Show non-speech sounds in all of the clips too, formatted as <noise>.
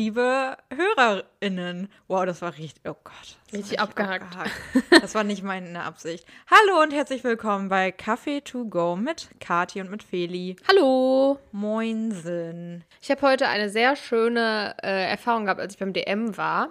liebe HörerInnen. Wow, das war richtig, oh Gott. Richtig abgehackt. Das war nicht meine Absicht. Hallo und herzlich willkommen bei Kaffee to go mit Kati und mit Feli. Hallo. Moinsen. Ich habe heute eine sehr schöne äh, Erfahrung gehabt, als ich beim DM war.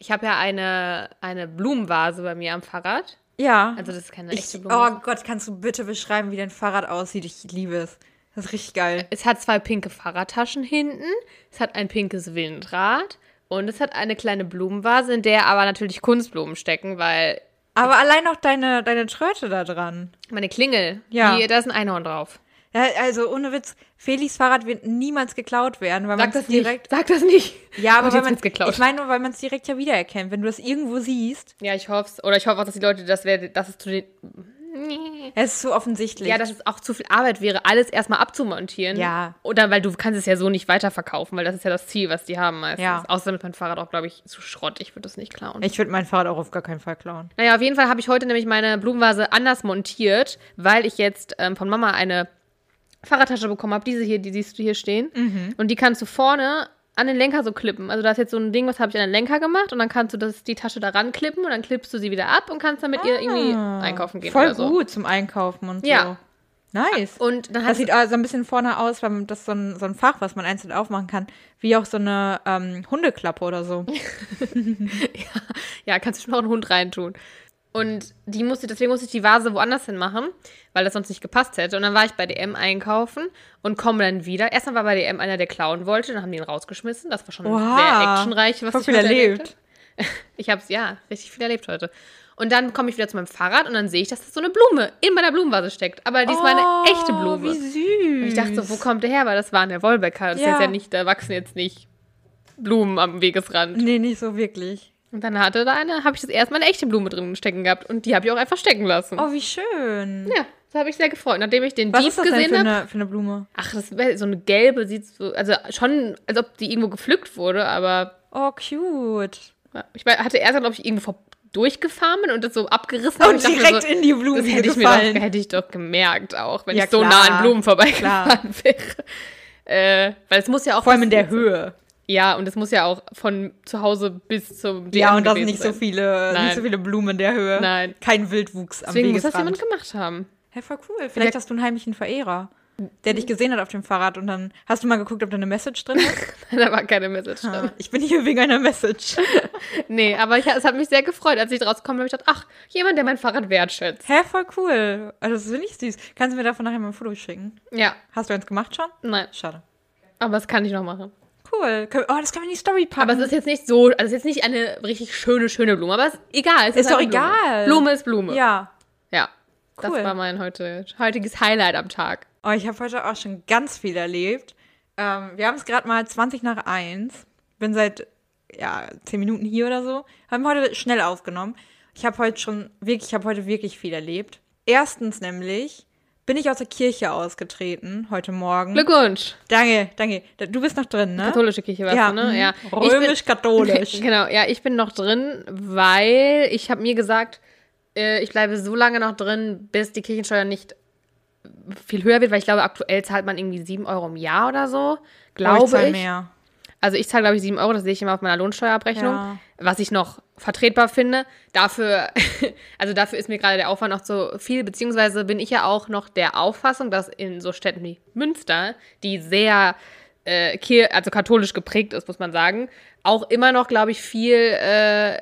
Ich habe ja eine, eine Blumenvase bei mir am Fahrrad. Ja. Also das ist keine ich, echte oh Blumenvase. Gott, kannst du bitte beschreiben, wie dein Fahrrad aussieht? Ich liebe es. Das ist richtig geil. Es hat zwei pinke Fahrradtaschen hinten, es hat ein pinkes Windrad und es hat eine kleine Blumenvase, in der aber natürlich Kunstblumen stecken, weil Aber allein auch deine, deine Tröte da dran. meine Klingel, Ja. die, da ist ein Einhorn drauf. Ja, also ohne Witz, Felis Fahrrad wird niemals geklaut werden, weil man Sag das es nicht. direkt. Sag das nicht. Ja, aber weil man, geklaut. ich meine nur, weil man es direkt ja wiedererkennt. Wenn du das irgendwo siehst, Ja, ich hoffe es. Oder ich hoffe auch, dass die Leute das werden, dass es zu den. Es ist so offensichtlich. Ja, dass es auch zu viel Arbeit wäre, alles erstmal abzumontieren. Ja. Oder weil du kannst es ja so nicht weiterverkaufen, weil das ist ja das Ziel, was die haben meistens. Ja. Außerdem ist mein Fahrrad auch, glaube ich, zu Schrott. Ich würde das nicht klauen. ich würde mein Fahrrad auch auf gar keinen Fall klauen. Naja, auf jeden Fall habe ich heute nämlich meine Blumenvase anders montiert, weil ich jetzt ähm, von Mama eine Fahrradtasche bekommen habe. Diese hier, die siehst du hier stehen. Mhm. Und die kannst du vorne an den Lenker so klippen. Also da ist jetzt so ein Ding, was habe ich an den Lenker gemacht und dann kannst du das, die Tasche daran klippen und dann klippst du sie wieder ab und kannst damit ihr irgendwie einkaufen gehen Ah, Voll oder so. gut zum Einkaufen und Ja. so. Nice. Und dann Das sieht also ein bisschen vorne aus, weil das ist so ein, so ein Fach, was man einzeln aufmachen kann, wie auch so eine ähm, Hundeklappe oder so. <laughs> Ja, kannst du schon noch einen Hund reintun. Und die musste, deswegen musste ich die Vase woanders hin machen, weil das sonst nicht gepasst hätte. Und dann war ich bei DM einkaufen und komme dann wieder. Erstmal war bei DM einer, der klauen wollte, dann haben die ihn rausgeschmissen. Das war schon Oha. sehr actionreich, was ich viel erlebt. habe. <laughs> Ich habe es, ja, richtig viel erlebt heute. Und dann komme ich wieder zu meinem Fahrrad und dann sehe ich, dass da so eine Blume in meiner Blumenvase steckt. Aber diesmal Oh, eine echte Blume. Wie süß. Und ich dachte so, wo kommt der her? Weil das war in der Wolbecker. Das Ja. ist ja nicht, da wachsen jetzt nicht Blumen am Wegesrand. Nee, nicht so wirklich. Und dann hatte da eine, habe ich das erste Mal eine echte Blume drin stecken gehabt. Und die habe ich auch einfach stecken lassen. Oh, wie schön. Ja, da habe ich sehr gefreut. Nachdem ich den Was Dieb ist das denn gesehen für habe. eine, für eine Blume? Ach, das wäre so eine gelbe, sieht so, also schon, als ob die irgendwo gepflückt wurde, aber Oh, cute. ich hatte erst, glaube ich, irgendwo vor, durchgefahren bin und das so abgerissen. Und mir direkt so, in die Blumen Das hätte ich, mir doch, hätte ich doch gemerkt auch, wenn Ja, ich so klar. nah an Blumen vorbeigefahren wäre. Äh, weil es muss ja auch. Vor allem in der Höhe. Ja, und es muss ja auch von zu Hause bis zum DM Ja, und da sind nicht so viele, Nein. nicht so viele Blumen in der Höhe. Nein. Kein Wildwuchs am Deswegen muss das jemand gemacht haben. Hey, voll cool. Vielleicht hast du einen heimlichen Verehrer, der dich gesehen hat auf dem Fahrrad und dann hast du mal geguckt, ob da eine Message drin ist. <laughs> da war keine Message drin. Ah, ich bin hier wegen einer Message. <laughs> Nee, aber ich, es hat mich sehr gefreut, als ich rausgekommen bin. habe ich gedacht, ach, jemand, der mein Fahrrad wertschätzt. Hä, voll cool. Also, das finde ich süß. Kannst du mir davon nachher mal ein Foto schicken? Ja, Hast du eins gemacht schon? nein, Schade. aber das kann ich noch machen. Cool. Oh, das können wir in die Story packen. Aber es ist jetzt nicht so, also es ist jetzt nicht eine richtig schöne, schöne Blume, aber es ist egal. Es Ist doch eine Blume. egal. Blume ist Blume. ja. Ja. Das Cool. war mein heute, heutiges Highlight am Tag. Oh, ich habe heute auch schon ganz viel erlebt. Ähm, wir haben es gerade mal 20 nach 1. Bin seit ja, 10 Minuten hier oder so. Haben heute schnell aufgenommen. Ich habe heute schon wirklich, ich habe heute wirklich viel erlebt. Erstens nämlich bin ich aus der Kirche ausgetreten heute Morgen. Glückwunsch. Danke, danke. Du bist noch drin, ne? Katholische Kirche warst ja, du, ne? Ja. Römisch-katholisch. <laughs> Genau, ja, ich bin noch drin, weil ich habe mir gesagt, äh, ich bleibe so lange noch drin, bis die Kirchensteuer nicht viel höher wird, weil ich glaube, aktuell zahlt man irgendwie 7 Euro im Jahr oder so. Glaube ich. ich. mehr. Also ich zahle, glaube ich, 7 Euro, das sehe ich immer auf meiner Lohnsteuerabrechnung, Ja. was ich noch vertretbar finde. Dafür, <laughs> also dafür ist mir gerade der Aufwand noch zu viel, beziehungsweise bin ich ja auch noch der Auffassung, dass in so Städten wie Münster, die sehr äh, kir also katholisch geprägt ist, muss man sagen, auch immer noch, glaube ich, viel äh,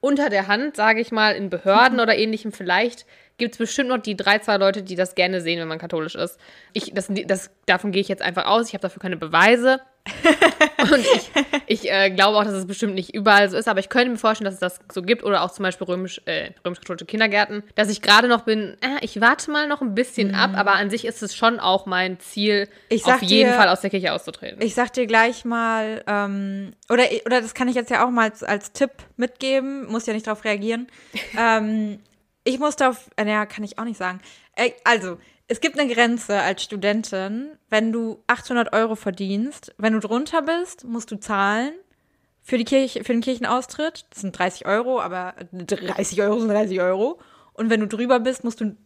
unter der Hand, sage ich mal, in Behörden <laughs> oder ähnlichem vielleicht, gibt es bestimmt noch die drei, zwei Leute, die das gerne sehen, wenn man katholisch ist. Ich, das, das, davon gehe ich jetzt einfach aus. Ich habe dafür keine Beweise. <laughs> Und ich, ich äh, glaube auch, dass es bestimmt nicht überall so ist, aber ich könnte mir vorstellen, dass es das so gibt oder auch zum Beispiel römisch, äh, römisch-katholische Kindergärten, dass ich gerade noch bin, äh, ich warte mal noch ein bisschen ab, aber an sich ist es schon auch mein Ziel, Mhm. Auf jeden dir- Fall aus der Kirche auszutreten. Ich sag dir gleich mal, ähm, oder, oder das kann ich jetzt ja auch mal als, als Tipp mitgeben, muss ja nicht darauf reagieren. <laughs> ähm, ich musste auf, äh, naja, kann ich auch nicht sagen. Äh, also, es gibt eine Grenze als Studentin, wenn du 800 Euro verdienst, wenn du drunter bist, musst du zahlen für, die Kirche, für den Kirchenaustritt. Das sind 30 Euro, aber 30 Euro sind 30 Euro. Und wenn du drüber bist, musst du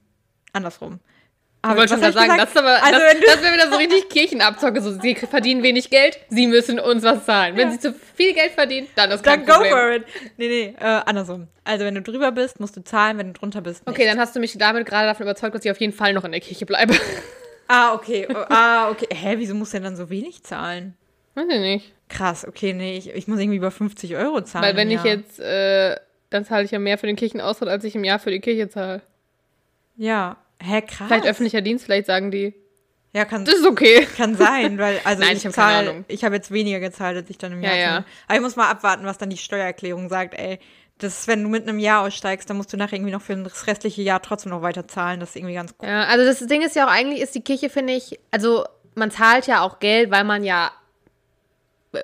andersrum. Ich Aber wollte schon mal ich sagen, das, gesagt? ist aber, Also, das, das wäre wieder so richtig Kirchenabzocke. So, sie verdienen wenig Geld, sie müssen uns was zahlen. Wenn Ja. sie zu viel Geld verdienen, dann ist kein Dann go Problem. for it. Nee, nee, äh, andersrum. Also, wenn du drüber bist, musst du zahlen, wenn du drunter bist. Nicht. Okay, dann hast du mich damit gerade davon überzeugt, dass ich auf jeden Fall noch in der Kirche bleibe. <laughs> Ah, okay. Oh, ah, okay. Hä, wieso musst du denn dann so wenig zahlen? Weiß ich nicht. Krass, okay, nee, ich, ich muss irgendwie über 50 Euro zahlen. Weil wenn ich jetzt, äh, dann zahle ich ja mehr für den Kirchenaustritt, als ich im Jahr für die Kirche zahle. Ja. Hä, krass. Vielleicht öffentlicher Dienst, vielleicht sagen die, Ja, kann, das ist okay. kann sein, weil, <laughs> also Nein, ich, ich hab keine zahl- Ahnung. ich habe jetzt weniger gezahlt, als ich dann im Ja, Jahr ja. zahle. Aber ich muss mal abwarten, was dann die Steuererklärung sagt, ey. Das ist, wenn du mit einem Jahr aussteigst, dann musst du nachher irgendwie noch für das restliche Jahr trotzdem noch weiter zahlen. Das ist irgendwie ganz cool. Ja, also das Ding ist ja auch eigentlich, ist die Kirche, finde ich, also man zahlt ja auch Geld, weil man ja,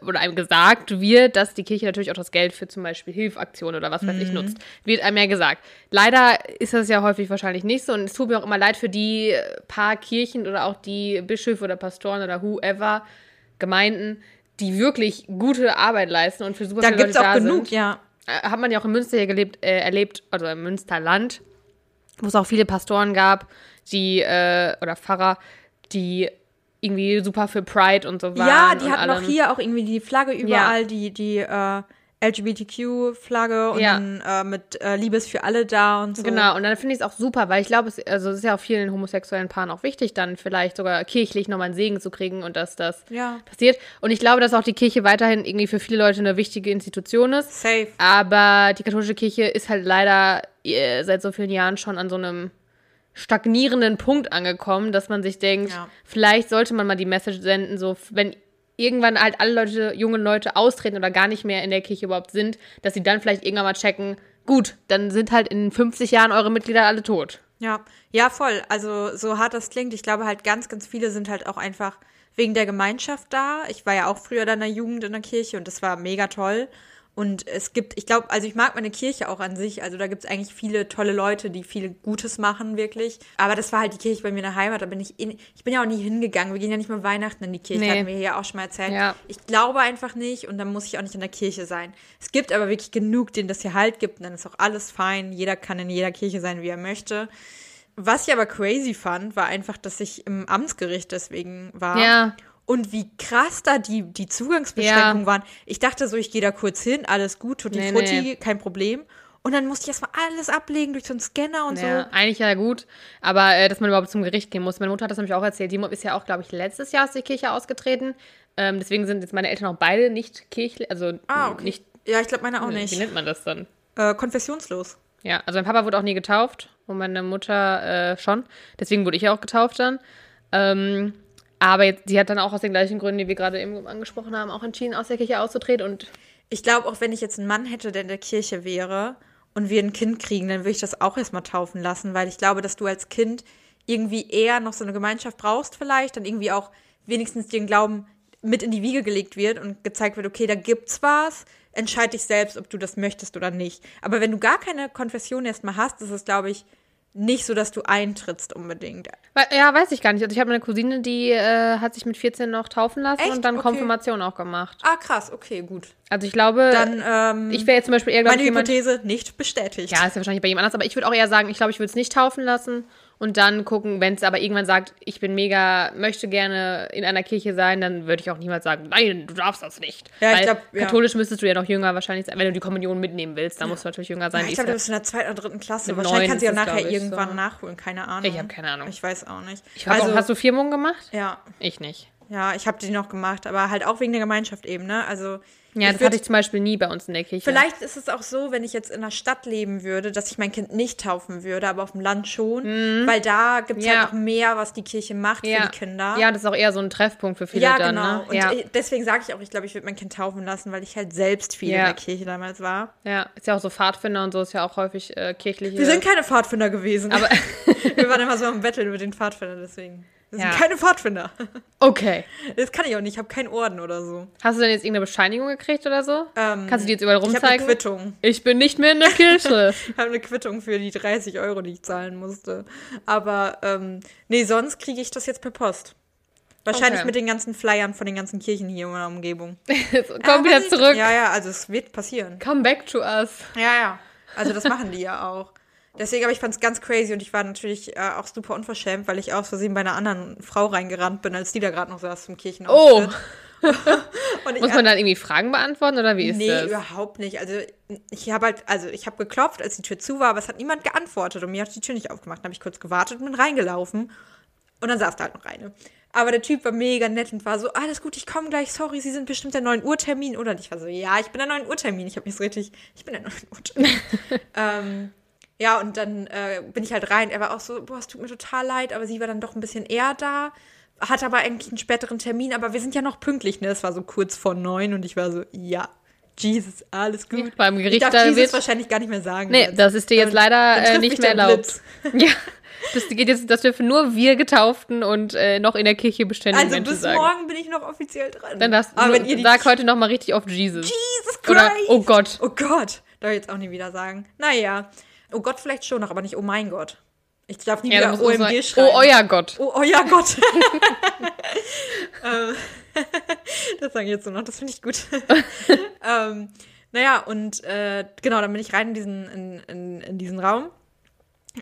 oder einem gesagt wird, dass die Kirche natürlich auch das Geld für zum Beispiel Hilfaktionen oder was weiß Mhm. ich nutzt. Wird einem ja gesagt. Leider ist das ja häufig wahrscheinlich nicht so und es tut mir auch immer leid für die paar Kirchen oder auch die Bischöfe oder Pastoren oder whoever, Gemeinden, die wirklich gute Arbeit leisten und für super Da viele gibt's Leute auch da genug, sind ja. äh, hat man ja auch in Münster hier gelebt, äh, erlebt, also im Münsterland, wo es auch viele Pastoren gab, die, äh, oder Pfarrer, die irgendwie super für Pride und so waren. Ja, die hatten auch hier auch irgendwie die Flagge überall, die, die äh, LGBTQ-Flagge und Ja. dann äh, mit äh, Liebes für alle da und so. Genau, und dann finde ich es auch super, weil ich glaube, es, also es ist ja auch vielen homosexuellen Paaren auch wichtig, dann vielleicht sogar kirchlich nochmal einen Segen zu kriegen und dass das Ja. passiert. Und ich glaube, dass auch die Kirche weiterhin irgendwie für viele Leute eine wichtige Institution ist. Safe. Aber die katholische Kirche ist halt leider äh, seit so vielen Jahren schon an so einem stagnierenden Punkt angekommen, dass man sich denkt, Ja. vielleicht sollte man mal die Message senden, so wenn irgendwann halt alle Leute, junge Leute austreten oder gar nicht mehr in der Kirche überhaupt sind, dass sie dann vielleicht irgendwann mal checken, gut, dann sind halt in 50 Jahren eure Mitglieder alle tot. Ja, ja, voll. Also so hart das klingt, ich glaube halt ganz, ganz viele sind halt auch einfach wegen der Gemeinschaft da. Ich war ja auch früher dann in der Jugend in der Kirche und das war mega toll. Und es gibt, ich glaube, also ich mag meine Kirche auch an sich. Also da gibt es eigentlich viele tolle Leute, die viel Gutes machen, wirklich. Aber das war halt die Kirche bei mir in der Heimat. Da bin ich in, ich bin ja auch nie hingegangen. Wir gehen ja nicht mal Weihnachten in die Kirche, Nee. hatten wir hier auch schon mal erzählt. Ja. Ich glaube einfach nicht und dann muss ich auch nicht in der Kirche sein. Es gibt aber wirklich genug, denen das hier halt gibt und dann ist auch alles fein. Jeder kann in jeder Kirche sein, wie er möchte. Was ich aber crazy fand, war einfach, dass ich im Amtsgericht deswegen war. Ja. Und wie krass da die, die Zugangsbeschränkungen Ja. waren. Ich dachte so, ich gehe da kurz hin, alles gut, tutti Nee, frutti, nee. kein Problem. Und dann musste ich erstmal alles ablegen durch so einen Scanner und Ja, so. eigentlich ja gut, aber äh, dass man überhaupt zum Gericht gehen muss. Meine Mutter hat das nämlich auch erzählt. Die ist ja auch, glaube ich, letztes Jahr aus der Kirche ausgetreten. Ähm, deswegen sind jetzt meine Eltern auch beide nicht kirchlich, also Ah, okay. nicht, ja, ich glaube, meine auch wie nicht. nennt man das dann? Äh, konfessionslos. Ja, also mein Papa wurde auch nie getauft und meine Mutter äh, schon. Deswegen wurde ich ja auch getauft dann. Ähm, aber jetzt, sie hat dann auch aus den gleichen Gründen, die wir gerade eben angesprochen haben, auch entschieden, aus der Kirche auszutreten. Und Ich glaube, auch wenn ich jetzt einen Mann hätte, der in der Kirche wäre und wir ein Kind kriegen, dann würde ich das auch erstmal taufen lassen, weil ich glaube, dass du als Kind irgendwie eher noch so eine Gemeinschaft brauchst vielleicht, dann irgendwie auch wenigstens den Glauben mit in die Wiege gelegt wird und gezeigt wird, okay, da gibt's was, entscheid dich selbst, ob du das möchtest oder nicht. Aber wenn du gar keine Konfession erstmal hast, ist es, glaube ich, nicht so, dass du eintrittst unbedingt. Ja, weiß ich gar nicht. Also ich habe eine Cousine, die äh, hat sich mit 14 noch taufen lassen Echt? und dann Okay. Konfirmation auch gemacht. Ah, krass, okay, gut. Also ich glaube, Dann, ähm, ich wäre jetzt zum Beispiel eher, glaube meine ich, jemand... Hypothese nicht bestätigt. Ja, ist ja wahrscheinlich bei jemand anders, aber ich würde auch eher sagen, ich glaube, ich würde es nicht taufen lassen und dann gucken, wenn es aber irgendwann sagt, ich bin mega, möchte gerne in einer Kirche sein, dann würde ich auch niemals sagen, nein, du darfst das nicht. Ja, ich Weil glaub, ja. katholisch müsstest du ja noch jünger wahrscheinlich sein, wenn du die Kommunion mitnehmen willst, dann musst du natürlich jünger sein. Ja, ich glaube, du bist in der zweiten oder dritten Klasse. Wahrscheinlich kannst du ja nachher ich, irgendwann so. nachholen. Keine Ahnung. Ich habe keine Ahnung. Ich weiß auch nicht. Ich also, auch, hast du Firmung gemacht? ja, Ich nicht. ja, ich habe die noch gemacht, aber halt auch wegen der Gemeinschaft eben, ne? Also Ja, ich das hatte ich zum Beispiel nie bei uns in der Kirche. Vielleicht ist es auch so, wenn ich jetzt in einer Stadt leben würde, dass ich mein Kind nicht taufen würde, aber auf dem Land schon, weil da gibt es Mhm. Ja. halt noch mehr, was die Kirche macht ja. für die Kinder. Ja, das ist auch eher so ein Treffpunkt für viele Ja, dann, genau. ne? Und ja. ich- deswegen sage ich auch, ich glaube, ich würde mein Kind taufen lassen, weil ich halt selbst viel Ja. in der Kirche damals war. ja, ist ja auch so Pfadfinder und so, ist ja auch häufig äh, kirchliche. Wir sind keine Pfadfinder gewesen. Aber- <laughs> wir waren immer so am Betteln mit den Pfadfindern, deswegen. Wir Ja. sind keine Pfadfinder. <laughs> okay. Das kann ich auch nicht. Ich habe keinen Orden oder so. Hast du denn jetzt irgendeine Bescheinigung gekriegt oder so? Ähm, Kannst du die jetzt überall Ich habe eine rumzeigen? Quittung. Ich bin nicht mehr in der <laughs> Kirche. Ich habe eine Quittung für die 30 Euro, die ich zahlen musste. Aber ähm, nee, sonst kriege ich das jetzt per Post. Wahrscheinlich Okay. mit den ganzen Flyern von den ganzen Kirchen hier in meiner Umgebung. <laughs> Komm wieder zurück. Ja, ja, also es wird passieren. Come back to us. Ja, ja. Also das machen die ja auch. Deswegen, aber ich fand es ganz crazy und ich war natürlich äh, auch super unverschämt, weil ich aus Versehen bei einer anderen Frau reingerannt bin, als die da gerade noch saß zum Kirchenauftritt. Oh. <laughs> Und ich Muss man dann irgendwie Fragen beantworten oder wie ist nee, das? überhaupt nicht. Also ich habe halt, also ich habe geklopft, als die Tür zu war, aber es hat niemand geantwortet und mir hat die Tür nicht aufgemacht. Dann habe ich kurz gewartet und bin reingelaufen und dann saß da halt noch eine. Aber der Typ war mega nett und war so, alles gut, ich komme gleich, sorry, Sie sind bestimmt der 9 Uhr Termin. Oder Und ich war so, ja, ich bin der 9 Uhr Termin. Ich habe mich so richtig, ich bin der 9 Uhr Termin. <laughs> ähm, ja, und dann äh, bin ich halt rein. Er war auch so, boah, es tut mir total leid, aber sie war dann doch ein bisschen eher da. Hat aber eigentlich einen späteren Termin, aber wir sind ja noch pünktlich, ne? Es war so kurz vor neun und ich war so, ja, Jesus, alles gut. Beim Gericht ich darf da Jesus wird- wahrscheinlich gar nicht mehr sagen. Nee, jetzt. das ist dir jetzt Dann- leider dann äh, nicht mehr erlaubt. <laughs> Ja, das geht jetzt, das dürfen nur wir Getauften und äh, noch in der Kirche beständige Also Menschen bis sagen. morgen bin ich noch offiziell dran. Dann das, aber wenn ihr sag heute noch mal richtig oft Jesus. Jesus Christ. Oder, oh Gott. Oh Gott. Darf ich jetzt auch nie wieder sagen. Naja. Oh Gott vielleicht schon noch, aber nicht oh mein Gott. Ich darf nie Ja, wieder OMG sagen, schreiben. oh euer Gott. Oh, euer Gott. <laughs> Ähm, <laughs> das sage ich jetzt so noch, das finde ich gut. <laughs> ähm, naja, und äh, genau, dann bin ich rein in diesen, in, in, in diesen Raum.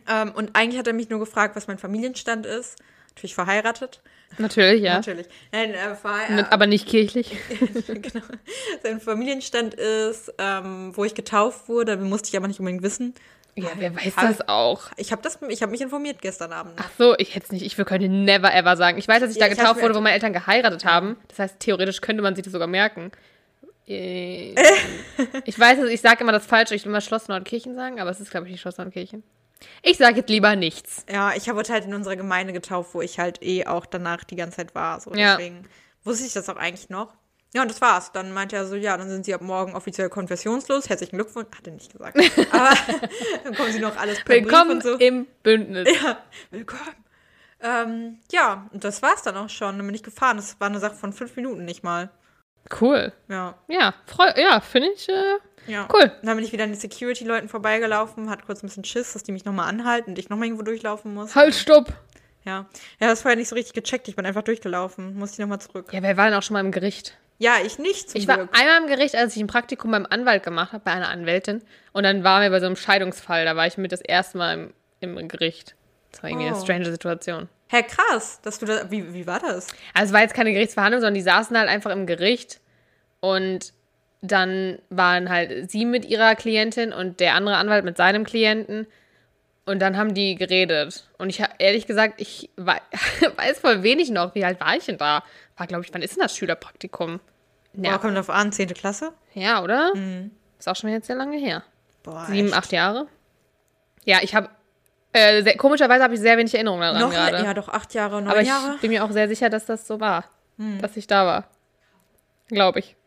Ähm, und eigentlich hat er mich nur gefragt, was mein Familienstand ist. Natürlich verheiratet. Natürlich, ja. Natürlich. Nein, äh, Mit, aber nicht kirchlich. genau. Sein Familienstand ist, ähm, wo ich getauft wurde, musste ich aber nicht unbedingt wissen. Ja, wer weiß Hab- das auch. Ich habe ich habe mich informiert gestern Abend. Ach so, ich hätte es nicht. Ich könnte never ever sagen. Ich weiß, dass ich Ja, da ich getauft mir- wurde, wo meine Eltern geheiratet haben. Das heißt, theoretisch könnte man sich das sogar merken. <laughs> Äh, ich weiß, ich sage immer das Falsche. Ich will immer Schloss Nordkirchen sagen, aber es ist, glaube ich, nicht Schloss Nordkirchen. Ich sage jetzt lieber nichts. Ja, ich wurde halt in unserer Gemeinde getauft, wo ich halt eh auch danach die ganze Zeit war. So, Ja. deswegen wusste ich das auch eigentlich noch. Ja, und das war's. Dann meinte er so, ja, dann sind sie ab morgen offiziell konfessionslos. Herzlichen Glückwunsch. Hat er nicht gesagt. <laughs> Aber dann kommen sie noch alles per Brief Willkommen und so. im Bündnis. Ja, willkommen. Ähm, ja, und das war's dann auch schon. Dann bin ich gefahren. Das war eine Sache von fünf Minuten nicht mal. Cool. Ja, Ja, ja, finde ich äh, ja. cool. Dann bin ich wieder an den Security-Leuten vorbeigelaufen, hat kurz ein bisschen Schiss, dass die mich nochmal anhalten und ich nochmal irgendwo durchlaufen muss. Halt, stopp. Ja. Ja, das war ja nicht so richtig gecheckt. Ich bin einfach durchgelaufen. Musste ich nochmal zurück. Ja, wer war denn auch schon mal im Gericht? Ja, ich nicht Ich war Glück. einmal im Gericht, als ich ein Praktikum beim Anwalt gemacht habe, bei einer Anwältin. Und dann waren wir bei so einem Scheidungsfall. Da war ich mit das erste Mal im, im Gericht. Das war irgendwie eine Oh. strange Situation. Hä, krass, dass du da. Wie, wie war das? Also es war jetzt keine Gerichtsverhandlung, sondern die saßen halt einfach im Gericht und dann waren halt sie mit ihrer Klientin und der andere Anwalt mit seinem Klienten und dann haben die geredet. Und ich habe ehrlich gesagt, ich wei- <laughs> weiß voll wenig noch. Wie alt war ich denn da? War, glaube ich, wann ist denn das Schülerpraktikum? Ja. Ja, kommt drauf an, 10. Klasse? ja oder? Ist auch schon jetzt sehr lange her. Boah, Sieben, echt? acht Jahre. Ja, ich habe, äh, sehr, komischerweise habe ich sehr wenig Erinnerungen daran Noch, gerade. ja, doch acht Jahre, neun Aber ich Jahre. bin mir auch sehr sicher, dass das so war. Dass ich da war. Glaube ich. <laughs>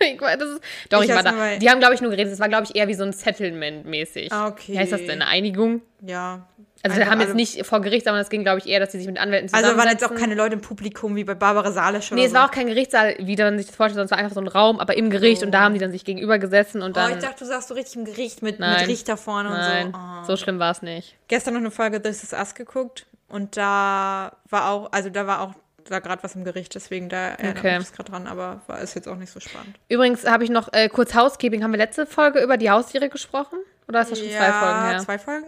<laughs> ich weiß, das ist, doch, Ich ich, war da. bei- Die haben, glaube ich, nur geredet. Das war, glaube ich, eher wie so ein Settlement-mäßig. Ah, okay. Wie heißt das denn? Eine Einigung? Ja. Also, wir haben jetzt nicht vor Gericht, sondern es ging, glaube ich, eher, dass sie sich mit Anwälten Also waren jetzt zusammensetzen. auch keine Leute im Publikum wie bei Barbara Salisch oder Nee, es so. war auch kein Gerichtssaal, wie man sich das vorstellt, sondern es war einfach so ein Raum, aber im Gericht und da haben die dann sich gegenüber gesessen und Oh, dann. ich dachte, du sagst so richtig im Gericht mit, Nein. mit Richter vorne Nein, und so. Oh. so schlimm war es nicht. Gestern noch eine Folge This Is Us geguckt und da war auch, also da war auch da gerade was im Gericht, deswegen da erinnere Okay. ich mich gerade dran, aber war ist jetzt auch nicht so spannend. Übrigens habe ich noch äh, kurz Housekeeping. Haben wir letzte Folge über die Haustiere gesprochen? Oder ist das schon zwei Folgen her? Zwei Folgen?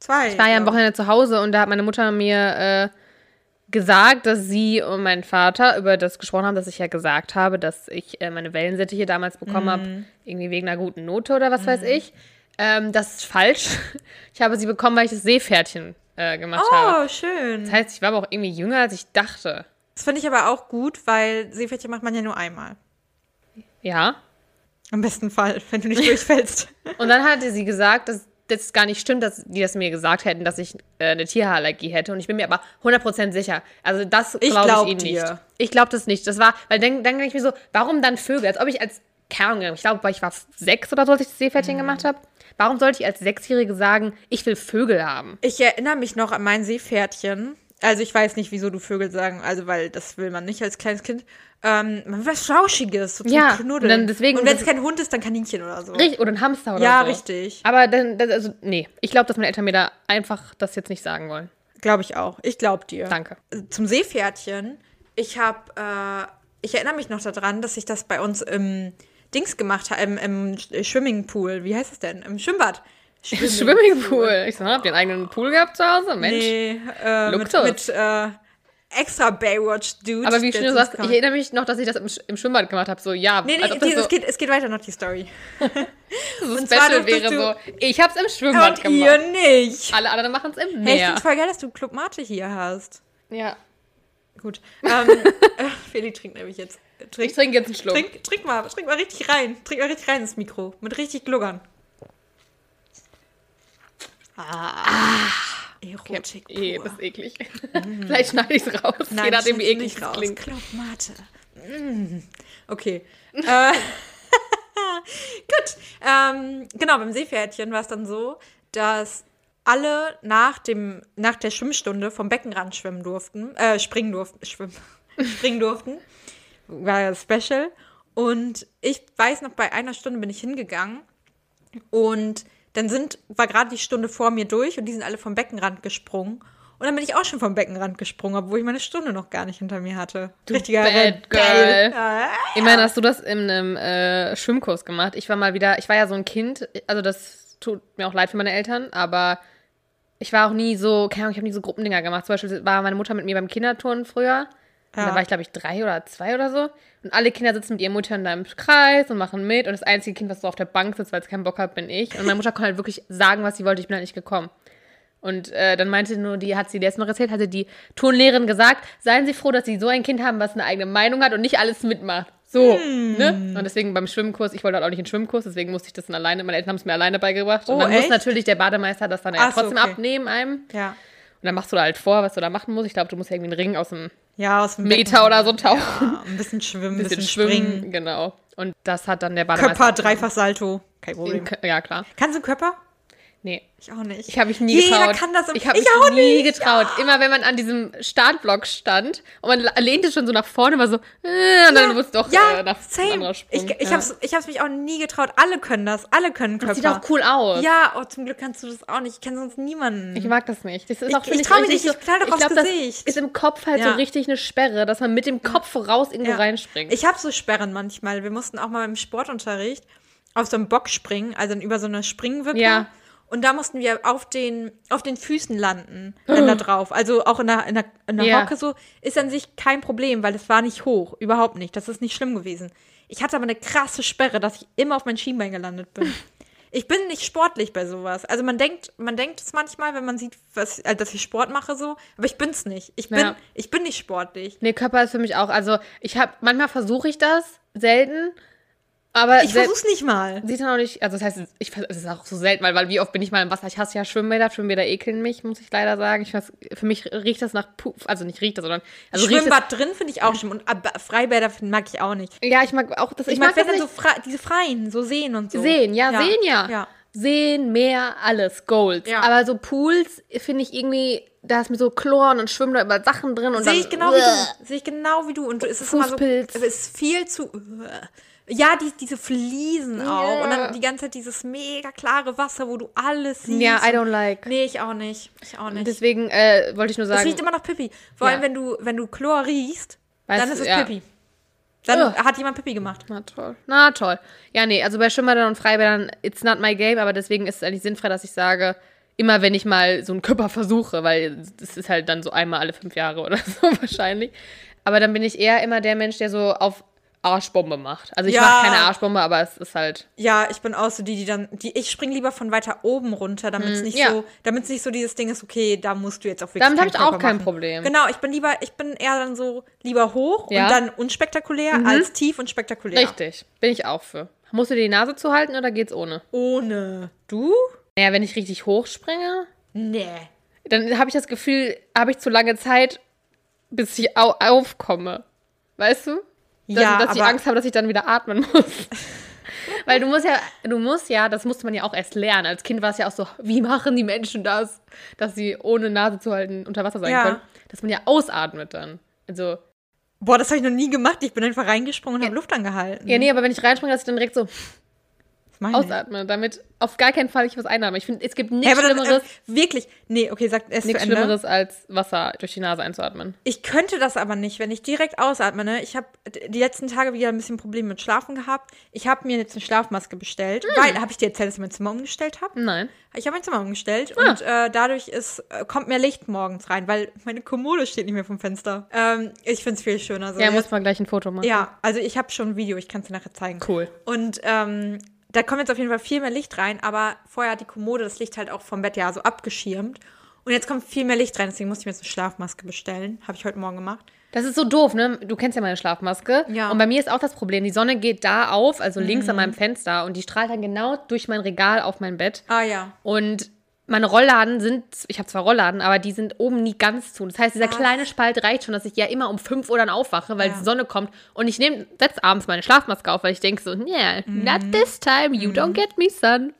Zwei. Ich war ja am. Wochenende zu Hause und da hat meine Mutter mir äh, gesagt, dass sie und mein Vater über das gesprochen haben, dass ich ja gesagt habe, dass ich äh, meine Wellensittiche damals bekommen habe, irgendwie wegen einer guten Note oder was weiß ich. Ähm, das ist falsch. <laughs> Ich habe sie bekommen, weil ich das Seepferdchen äh, gemacht habe. Oh, schön. Das heißt, ich war aber auch irgendwie jünger, als ich dachte. Das finde ich aber auch gut, weil Seepferdchen macht man ja nur einmal. Ja. Im besten Fall, wenn du nicht durchfällst. <laughs> Und dann hatte sie gesagt, dass das gar nicht stimmt, dass die das mir gesagt hätten, dass ich äh, eine Tierhaarallergie hätte. Und ich bin mir aber 100% sicher. Also das Ich glaube glaub ich ihnen dir. nicht. Ich glaube das nicht. Das war, weil dann, dann denke ich mir so, warum dann Vögel? Als ob ich als, keine ich glaube, weil ich war sechs oder so, als ich das Seepferdchen Mhm. gemacht habe. Warum sollte ich als Sechsjährige sagen, ich will Vögel haben? Ich erinnere mich noch an mein Seepferdchen. Also ich weiß nicht, wieso du Vögel sagen, also weil das will man nicht als kleines Kind. Ähm, man will was Flauschiges, so zum Ja, Knuddeln. und dann deswegen- und wenn es kein Hund ist, dann Kaninchen oder so. Richtig, oder ein Hamster oder Ja, so. richtig. Aber dann, das, also, nee. Ich glaube, dass meine Eltern mir da einfach das jetzt nicht sagen wollen. Glaube ich auch. Ich glaube dir. Danke. Zum Seepferdchen. Ich habe, äh, ich erinnere mich noch daran, dass ich das bei uns im Dings gemacht habe, im, im Swimmingpool. Wie heißt es denn? Im Schwimmbad. Swimmingpool. Ich so, habt ihr einen eigenen Pool gehabt zu Hause? Mensch. Nee, äh, mit, Luxus. mit äh, extra Baywatch-Dude. Aber wie schön du sagst, ich erinnere mich noch, dass ich das im, Sch- im Schwimmbad gemacht habe. So, ja, Nee, nee, die, so, es, geht, es geht weiter noch, die Story. <laughs> so und special wäre. So, ich hab's im Schwimmbad Und ihr gemacht. nicht. Alle anderen machen es im Hey, ich Meer. find's voll geil, dass du Club Mate hier hast. ja. Gut. Ähm, <laughs> äh, Feli trinkt nämlich jetzt. Trink, Ich trinke jetzt einen Schluck. trink, trink mal, trink mal richtig rein. Trink mal richtig rein ins Mikro. Mit richtig Gluggern. Ah. Erotik Eh, pur. das ist eklig. <laughs> Vielleicht schneide ich es raus, Nein, je nachdem, wie eklig es raus. klingt. Club Mate. Mm. Okay. <laughs> äh, <laughs> gut. Ähm, genau, beim Seepferdchen war es dann so, dass alle nach, dem, nach der Schwimmstunde vom Beckenrand schwimmen durften, äh, springen durften, schwimmen, springen durften. War ja special. Und ich weiß noch, bei einer Stunde bin ich hingegangen und dann sind, war gerade die Stunde vor mir durch und die sind alle vom Beckenrand gesprungen. Und dann bin ich auch schon vom Beckenrand gesprungen, obwohl ich meine Stunde noch gar nicht hinter mir hatte. Richtiger bad girl. Ja. Ich meine, hast du das in einem äh, Schwimmkurs gemacht? Ich war mal wieder, ich war ja so ein Kind, also das tut mir auch leid für meine Eltern, aber ich war auch nie so, keine Ahnung, ich habe nie so Gruppendinger gemacht. Zum Beispiel war meine Mutter mit mir beim Kinderturnen früher. Und Ja. Da war ich, glaube ich, drei oder zwei oder so. Und alle Kinder sitzen mit ihren Müttern da im Kreis und machen mit. Und das einzige Kind, was so auf der Bank sitzt, weil es keinen Bock hat, bin ich. Und meine Mutter konnte halt wirklich sagen, was sie wollte. Ich bin halt nicht gekommen. Und äh, dann meinte nur, die hat sie letztes Mal erzählt, hatte die Turnlehrerin gesagt, seien Sie froh, dass Sie so ein Kind haben, was eine eigene Meinung hat und nicht alles mitmacht. So, Hm. ne? Und deswegen beim Schwimmkurs, ich wollte halt auch nicht in den Schwimmkurs, deswegen musste ich das dann alleine, meine Eltern haben es mir alleine beigebracht. Oh, und dann muss echt? natürlich der Bademeister das dann ja Ach trotzdem okay. abnehmen einem. Ja. Und dann machst du da halt vor, was du da machen musst. Ich glaube, du musst ja irgendwie einen Ring aus dem Ja, aus dem Meter Becken. oder so tauchen. Ja, ein bisschen schwimmen, ein Bisschen, bisschen, schwimmen, springen. genau. Und das hat dann der Bademeister. Körper, dreifach Salto. Kein Problem. Ja, klar. Kannst du Körper? Nee. Ich auch nicht. Ich habe mich nie Jeder getraut. kann das ich habe ich mich auch nie nicht. getraut. Immer wenn man an diesem Startblock stand und man lehnte schon so nach vorne, war so, äh, und dann muss doch ja, äh, nach same. anderer Ich, Sprung. ich, ja. hab's, ich hab's mich auch nie getraut. Alle können das. Alle können Körper. Das sieht auch cool aus. Ja, oh, zum Glück kannst du das auch nicht. Ich kenne sonst niemanden. Ich mag das nicht. Das ist Ich- auch, ich finde trau mich richtig nicht, ich knall doch aufs glaub, Gesicht. ist im Kopf halt Ja. so richtig eine Sperre, dass man mit dem Kopf raus irgendwo Ja. reinspringt. Ich habe so Sperren manchmal. Wir mussten auch mal im Sportunterricht auf so einen Bock springen, also über so eine Springwippe. Ja. Und da mussten wir auf den, auf den Füßen landen, dann da drauf. Also auch in der, in der, in der Ja. Hocke so, ist an sich kein Problem, weil es war nicht hoch. Überhaupt nicht. Das ist nicht schlimm gewesen. Ich hatte aber eine krasse Sperre, dass ich immer auf mein Schienbein gelandet bin. <laughs> Ich bin nicht sportlich bei sowas. Also man denkt, man denkt es manchmal, wenn man sieht, was, äh, dass ich Sport mache so, aber ich bin's nicht. Ich bin, Ja. ich bin nicht sportlich. nee, Körper ist für mich auch, also ich habe, manchmal versuche ich das, selten, aber Ich versuch's nicht mal. Sieht dann auch nicht, also das heißt, ich, es ist auch so selten, weil, weil wie oft bin ich mal im Wasser? Ich hasse ja Schwimmbäder, Schwimmbäder ekeln mich, muss ich leider sagen. Ich weiß, für mich riecht das nach Puff, also nicht riecht das, sondern also Schwimmbad drin finde ich auch schlimm und Freibäder mag ich auch nicht. ja, ich mag auch das, Ich, ich, mag, mag, das dann so nicht frei, diese Freien, so sehen und so. sehen, ja, sehen ja. Ja. Sehen, Meer, alles, Gold. Ja. Aber so Pools finde ich irgendwie, da ist mit so Chlor und schwimmen da über Sachen drin und Sehe ich genau wie du. Sehe ich genau wie du. Und es ist immer so, Fußpilz. es ist viel zu. Ja, die, diese Fliesen auch. Ja. Und dann die ganze Zeit dieses mega klare Wasser, wo du alles siehst. Ja, I don't like. Nee, ich auch nicht. Ich auch nicht. Deswegen äh, wollte ich nur sagen, riecht immer nach Pipi. Vor Ja. allem, wenn du, wenn du Chlor riechst, Weißt dann ist es ja. Pipi. Dann Ugh. hat jemand Pipi gemacht. Na toll. Na toll. Ja, nee, also bei Schwimmbadern und Freibädern, it's not my game, aber deswegen ist es eigentlich sinnfrei, dass ich sage, immer wenn ich mal so einen Körper versuche, weil das ist halt dann so einmal alle fünf Jahre oder <laughs> so wahrscheinlich. Aber dann bin ich eher immer der Mensch, der so auf Arschbombe macht. Also ich Ja. mache keine Arschbombe, aber es ist halt. Ja, ich bin auch so die, die dann, die, ich spring lieber von weiter oben runter, damit es nicht ja. so, damit es nicht so dieses Ding ist, okay, da musst du jetzt auch wirklich Damit keinen hab ich auch kein machen. Problem. Genau, ich bin lieber, ich bin eher dann so lieber hoch Ja. Mhm. und dann unspektakulär als tief und spektakulär. Richtig. Bin ich auch für. Musst du dir die Nase zuhalten oder geht's ohne? Ohne. Du? Naja, wenn ich richtig hoch springe, Nee. dann habe ich das Gefühl, habe ich zu lange Zeit, bis ich au aufkomme. Weißt du? Dass, Ja, dass ich aber- Angst habe, dass ich dann wieder atmen muss. <laughs> Weil du musst ja, du musst ja, das musste man ja auch erst lernen. Als Kind war es ja auch so, wie machen die Menschen das, dass sie ohne Nase zu halten unter Wasser sein Ja. können? Dass man ja ausatmet dann. Also, Boah, das habe ich noch nie gemacht. Ich bin einfach reingesprungen und habe Luft angehalten. ja, nee, aber wenn ich reinspringe, dass ich dann direkt so, meine ich? Ausatme, damit auf gar keinen Fall ich was einnahme. Ich finde, es gibt nichts aber dann, Schlimmeres, äh, wirklich, nee, okay, sag erst zu nichts. Schlimmeres als Wasser durch die Nase einzuatmen. Ich könnte das aber nicht, wenn ich direkt ausatme. Ne? Ich habe die letzten Tage wieder ein bisschen Probleme mit Schlafen gehabt. Ich habe mir jetzt eine Schlafmaske bestellt, Hm. weil, habe ich dir erzählt, dass ich mein Zimmer umgestellt habe? Nein. Ich habe mein Zimmer umgestellt Ah. und äh, dadurch ist, äh, kommt mehr Licht morgens rein, weil meine Kommode steht nicht mehr vom Fenster. Ähm, ich finde es viel schöner. So. Ja, muss Jetzt- man gleich ein Foto machen. ja, also ich habe schon ein Video, ich kann es dir nachher zeigen. Cool. Und ähm, da kommt jetzt auf jeden Fall viel mehr Licht rein, aber vorher hat die Kommode das Licht halt auch vom Bett ja so abgeschirmt. Und jetzt kommt viel mehr Licht rein, deswegen musste ich mir jetzt eine Schlafmaske bestellen. Habe ich heute Morgen gemacht. Das ist so doof, ne? Du kennst ja meine Schlafmaske. Ja. Und bei mir ist auch das Problem, die Sonne geht da auf, also links Mhm. an meinem Fenster und die strahlt dann genau durch mein Regal auf mein Bett. Ah ja. Und meine Rollladen sind, ich habe zwar Rollladen, aber die sind oben nie ganz zu. Das heißt, dieser Was? kleine Spalt reicht schon, dass ich ja immer um 5 Uhr dann aufwache, weil Ja. die Sonne kommt. Und ich nehme, setze abends meine Schlafmaske auf, weil ich denke so, yeah, Mhm. not this time, you don't get me, son.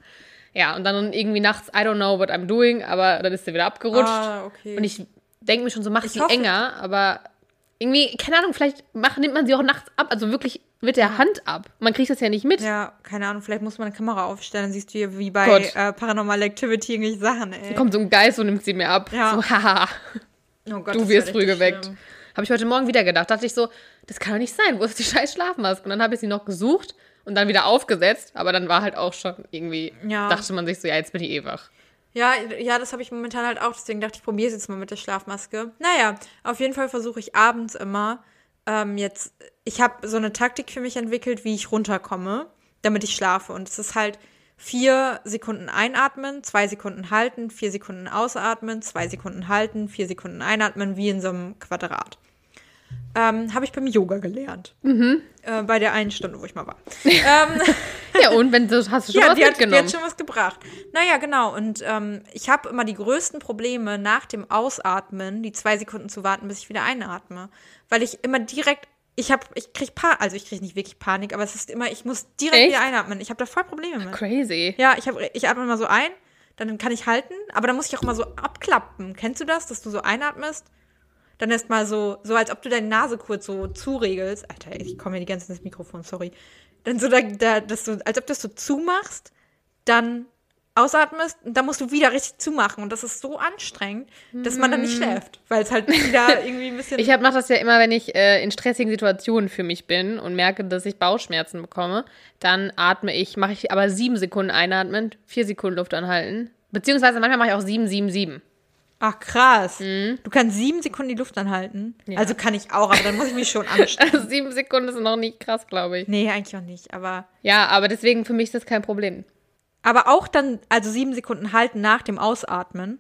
Ja, und dann irgendwie nachts, I don't know what I'm doing, aber dann ist sie wieder abgerutscht. Ah, okay. Und ich denke mir schon so, mach Ich sie hoffe- enger, aber irgendwie, keine Ahnung, vielleicht macht, nimmt man sie auch nachts ab, also wirklich mit der Hand ab. Man kriegt das ja nicht mit. Ja, keine Ahnung, vielleicht muss man eine Kamera aufstellen, dann siehst du hier wie bei äh, Paranormal Activity irgendwelche Sachen, ey. Kommt so ein Geist und nimmt sie mir ab. Ja. So, haha. Oh Gott, Du wirst früh geweckt. schlimm. Habe ich heute Morgen wieder gedacht. Dachte ich so, das kann doch nicht sein. Wo ist die scheiß Schlafmaske? Und dann habe ich sie noch gesucht und dann wieder aufgesetzt. Aber dann war halt auch schon irgendwie, Ja. dachte man sich so, ja, jetzt bin ich eh wach. Ja, ja, das habe ich momentan halt auch, deswegen dachte ich, probiere es jetzt mal mit der Schlafmaske. Naja, auf jeden Fall versuche ich abends immer ähm, jetzt, ich habe so eine Taktik für mich entwickelt, wie ich runterkomme, damit ich schlafe. Und es ist halt vier Sekunden einatmen, zwei Sekunden halten, vier Sekunden ausatmen, zwei Sekunden halten, vier Sekunden einatmen, wie in so einem Quadrat. Ähm, habe ich beim Yoga gelernt. Äh, bei der einen Stunde, wo ich mal war. <laughs> ähm, <laughs> Ja, und wenn du hast du schon ja, was die hat, die mitgenommen. hat schon was gebracht. Naja, genau. Und ähm, ich habe immer die größten Probleme nach dem Ausatmen, die zwei Sekunden zu warten, bis ich wieder einatme. Weil ich immer direkt, ich habe, ich krieg Panik, also ich kriege nicht wirklich Panik, aber es ist immer, ich muss direkt Echt? wieder einatmen. Ich habe da voll Probleme mit. Crazy. Ja, ich, hab, ich atme immer so ein, dann kann ich halten, aber dann muss ich auch immer so abklappen. Kennst du das, dass du so einatmest? Dann erst mal so, so als ob du deine Nase kurz so zuregelst. Alter, ich komme mir die ganze Zeit ins Mikrofon, sorry. Dann so, da, da, dass du, als ob du das so zumachst, dann ausatmest und dann musst du wieder richtig zumachen. Und das ist so anstrengend, dass man dann nicht schläft, weil es halt wieder <laughs> irgendwie ein bisschen. Ich mache das ja immer, wenn ich äh, in stressigen Situationen für mich bin und merke, dass ich Bauchschmerzen bekomme. Dann atme ich, mache ich aber sieben Sekunden einatmen, vier Sekunden Luft anhalten. Beziehungsweise manchmal mache ich auch sieben, sieben, sieben. Ach krass. Du kannst sieben Sekunden die Luft anhalten. Ja. Also kann ich auch, aber dann muss ich mich schon anstrengen. Also <laughs> sieben Sekunden ist noch nicht krass, glaube ich. nee, eigentlich auch nicht. Aber Ja, aber deswegen für mich ist das kein Problem. Aber auch dann, also sieben Sekunden halten nach dem Ausatmen.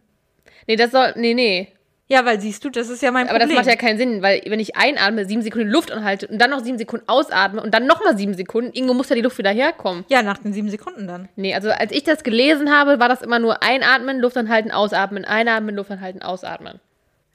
Nee, das soll. Nee, nee. Ja, weil siehst du, das ist ja mein Aber Problem. das macht ja keinen Sinn, weil wenn ich einatme, sieben Sekunden Luft anhalte und dann noch sieben Sekunden ausatme und dann nochmal sieben Sekunden, irgendwo muss ja die Luft wieder herkommen. ja, nach den sieben Sekunden dann. Nee, also als ich das gelesen habe, war das immer nur einatmen, Luft anhalten, ausatmen, einatmen, Luft anhalten, ausatmen.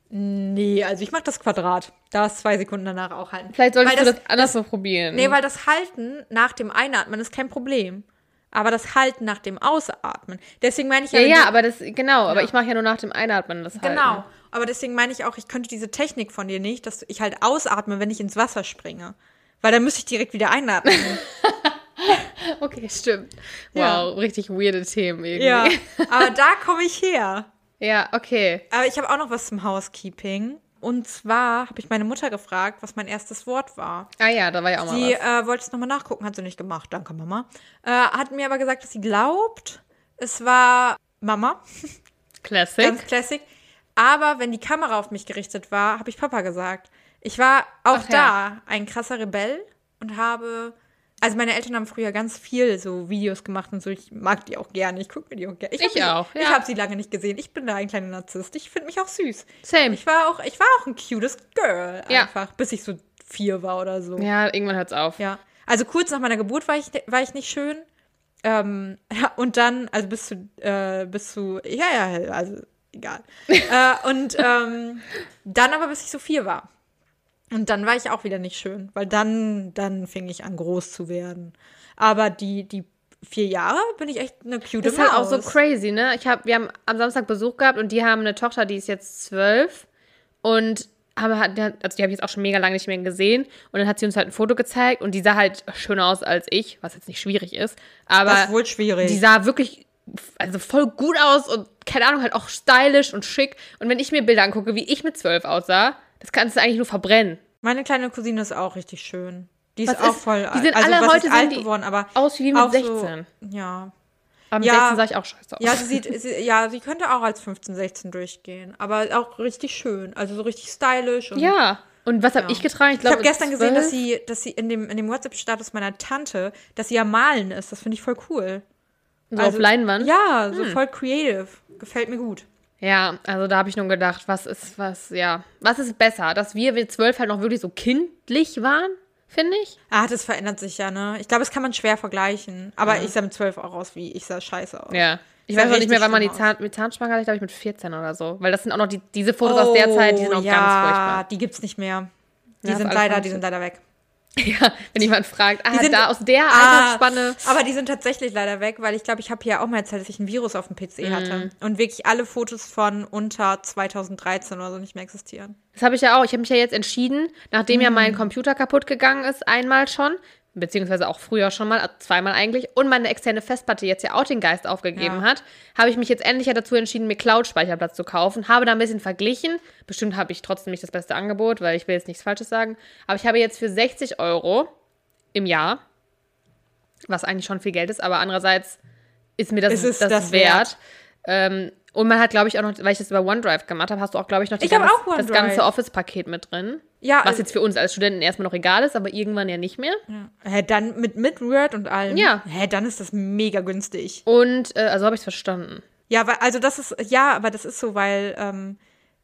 Nee, also ich mach das Quadrat. Da ist zwei Sekunden danach auch halten. Vielleicht solltest weil du das anders mal probieren. Nee, weil das Halten nach dem Einatmen ist kein Problem. Aber das Halten nach dem Ausatmen. Deswegen meine ich ja. ja, ja, aber das, genau, aber Ja. ich mache ja nur nach dem Einatmen das Halten. Genau. Aber deswegen meine ich auch, ich könnte diese Technik von dir nicht, dass ich halt ausatme, wenn ich ins Wasser springe. Weil dann müsste ich direkt wieder einatmen. <laughs> Okay, stimmt. Ja. Wow, richtig weirde Themen irgendwie. ja. <laughs> Aber da komme ich her. Ja, okay. Aber ich habe auch noch was zum Housekeeping. Und zwar habe ich meine Mutter gefragt, was mein erstes Wort war. Ah ja, da war ja auch mal Sie was. äh, wollte es nochmal nachgucken, hat sie nicht gemacht. Danke, Mama. Äh, hat mir aber gesagt, dass sie glaubt, es war Mama, Classic. ganz classic. Aber wenn die Kamera auf mich gerichtet war, habe ich Papa gesagt. Ich war auch Ach ja. da ein krasser Rebell und habe. Also meine Eltern haben früher ganz viel so Videos gemacht und so. Ich mag die auch gerne. Ich gucke mir die auch gerne. Ich die- auch, Ich ja. habe sie lange nicht gesehen. Ich bin da ein kleiner Narzisst. Ich finde mich auch süß. Same. Ich war auch, ich war auch ein cutes Girl Ja. einfach, bis ich so vier war oder so. Ja, irgendwann hört's auf. Ja. Also kurz nach meiner Geburt war ich, war ich nicht schön. Ähm, ja, <laughs> und dann, also bis zu, äh, bis zu, ja, ja, also egal. <laughs> äh, und ähm, dann aber bis ich so vier war. Und dann war ich auch wieder nicht schön, weil dann, dann fing ich an, groß zu werden. Aber die, die vier Jahre bin ich echt eine cute Das ist halt auch so crazy, ne? Ich hab, wir haben am Samstag Besuch gehabt und die haben eine Tochter, die ist jetzt zwölf. Und haben, also die habe ich jetzt auch schon mega lange nicht mehr gesehen. Und dann hat sie uns halt ein Foto gezeigt und die sah halt schöner aus als ich, was jetzt nicht schwierig ist. Aber Das ist wohl schwierig. die sah wirklich also voll gut aus und keine Ahnung, halt auch stylisch und schick. Und wenn ich mir Bilder angucke, wie ich mit zwölf aussah, das kannst du eigentlich nur verbrennen. Meine kleine Cousine ist auch richtig schön. Die ist Was auch ist- voll die sind also, alle heute ist sehen alt die geworden, aber aus wie mit auch 16. So, ja. Aber mit Ja. 16 sah ich auch scheiße aus. Ja, sie sieht, sie, ja, sie könnte auch als 15, 16 durchgehen, aber auch richtig schön, also so richtig stylisch. Und ja. Und was habe Ja. ich getragen? Ich, Ich glaube, habe gestern gesehen, dass 12. sie, dass sie in dem, in dem WhatsApp-Status meiner Tante, dass sie ja malen ist. Das finde ich voll cool. So auf Leinwand. Ja, so Hm. voll creative. Gefällt mir gut. Ja, also da habe ich nur gedacht, was ist, was, ja, was ist besser? Dass wir, wir zwölf halt noch wirklich so kindlich waren, finde ich. Ah, das verändert sich ja, ne? Ich glaube, das kann man schwer vergleichen. Aber ich sah mit 12 auch aus, wie ich sah scheiße aus. Ja. Ich weiß auch nicht mehr, wann man die Zahn, mit Zahnspange hatte, ich glaube ich mit 14 oder so. Weil das sind auch noch die, diese Fotos aus der Zeit, die sind auch ja, ganz furchtbar. die gibt's nicht mehr. Die Ja, sind leider, die sind leider weg. <laughs> Ja, wenn jemand fragt, ah, sind- da aus der Ah, Altersspanne. aber die sind tatsächlich leider weg, weil ich glaube, ich habe hier auch mal erzählt, dass ich ein Virus auf dem PC Mhm. hatte. Und wirklich alle Fotos von unter 2013 oder so nicht mehr existieren. Das habe ich ja auch. Ich habe mich ja jetzt entschieden, nachdem ja Hm. mein Computer kaputt gegangen ist, einmal schon, beziehungsweise auch früher schon mal, also zweimal eigentlich, und meine externe Festplatte jetzt ja auch den Geist aufgegeben Ja. hat, habe ich mich jetzt endlich ja dazu entschieden, mir Cloud-Speicherplatz zu kaufen. Habe da ein bisschen verglichen. Bestimmt habe ich trotzdem nicht das beste Angebot, weil ich will jetzt nichts Falsches sagen. Aber ich habe jetzt für 60 Euro im Jahr, was eigentlich schon viel Geld ist, aber andererseits ist mir das, ist das, das wert. wert. Ähm, und man hat, glaube ich, auch noch, weil ich das über OneDrive gemacht habe, hast du auch, glaube ich, noch Ich ganze, das ganze Office-Paket mit drin. Ja, Was äh, jetzt für uns als Studenten erstmal noch egal ist, aber irgendwann ja nicht mehr. Hä, dann mit, mit Word und allem. Ja. Hä, dann ist das mega günstig. Und, äh, also habe ich es verstanden. Ja, weil, also das ist, ja, aber das ist so, weil ähm,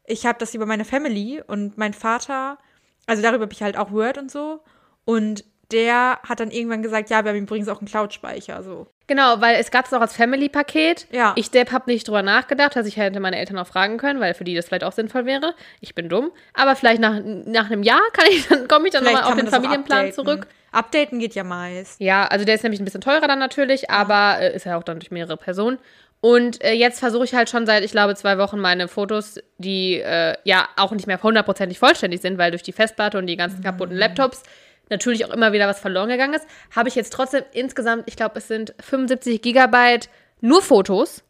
ich habe das über meine Family und mein Vater, also darüber habe ich halt auch Word und so. Und der hat dann irgendwann gesagt, ja, wir haben übrigens auch einen Cloud-Speicher, so. Genau, weil es gab es auch als Family-Paket. Ja. Ich, Depp, habe nicht drüber nachgedacht, dass ich hätte meine Eltern auch fragen können, weil für die das vielleicht auch sinnvoll wäre. Ich bin dumm. Aber vielleicht nach, nach einem Jahr kann ich, dann komme ich dann nochmal auf den Familienplan zurück. Updaten geht ja meist. Ja, also der ist nämlich ein bisschen teurer dann natürlich, aber äh, ist ja auch dann durch mehrere Personen. Und äh, jetzt versuche ich halt schon seit, ich glaube, zwei Wochen meine Fotos, die äh, ja auch nicht mehr hundertprozentig vollständig sind, weil durch die Festplatte und die ganzen kaputten Laptops natürlich auch immer wieder was verloren gegangen ist, habe ich jetzt trotzdem insgesamt, ich glaube, es sind 75 Gigabyte nur Fotos,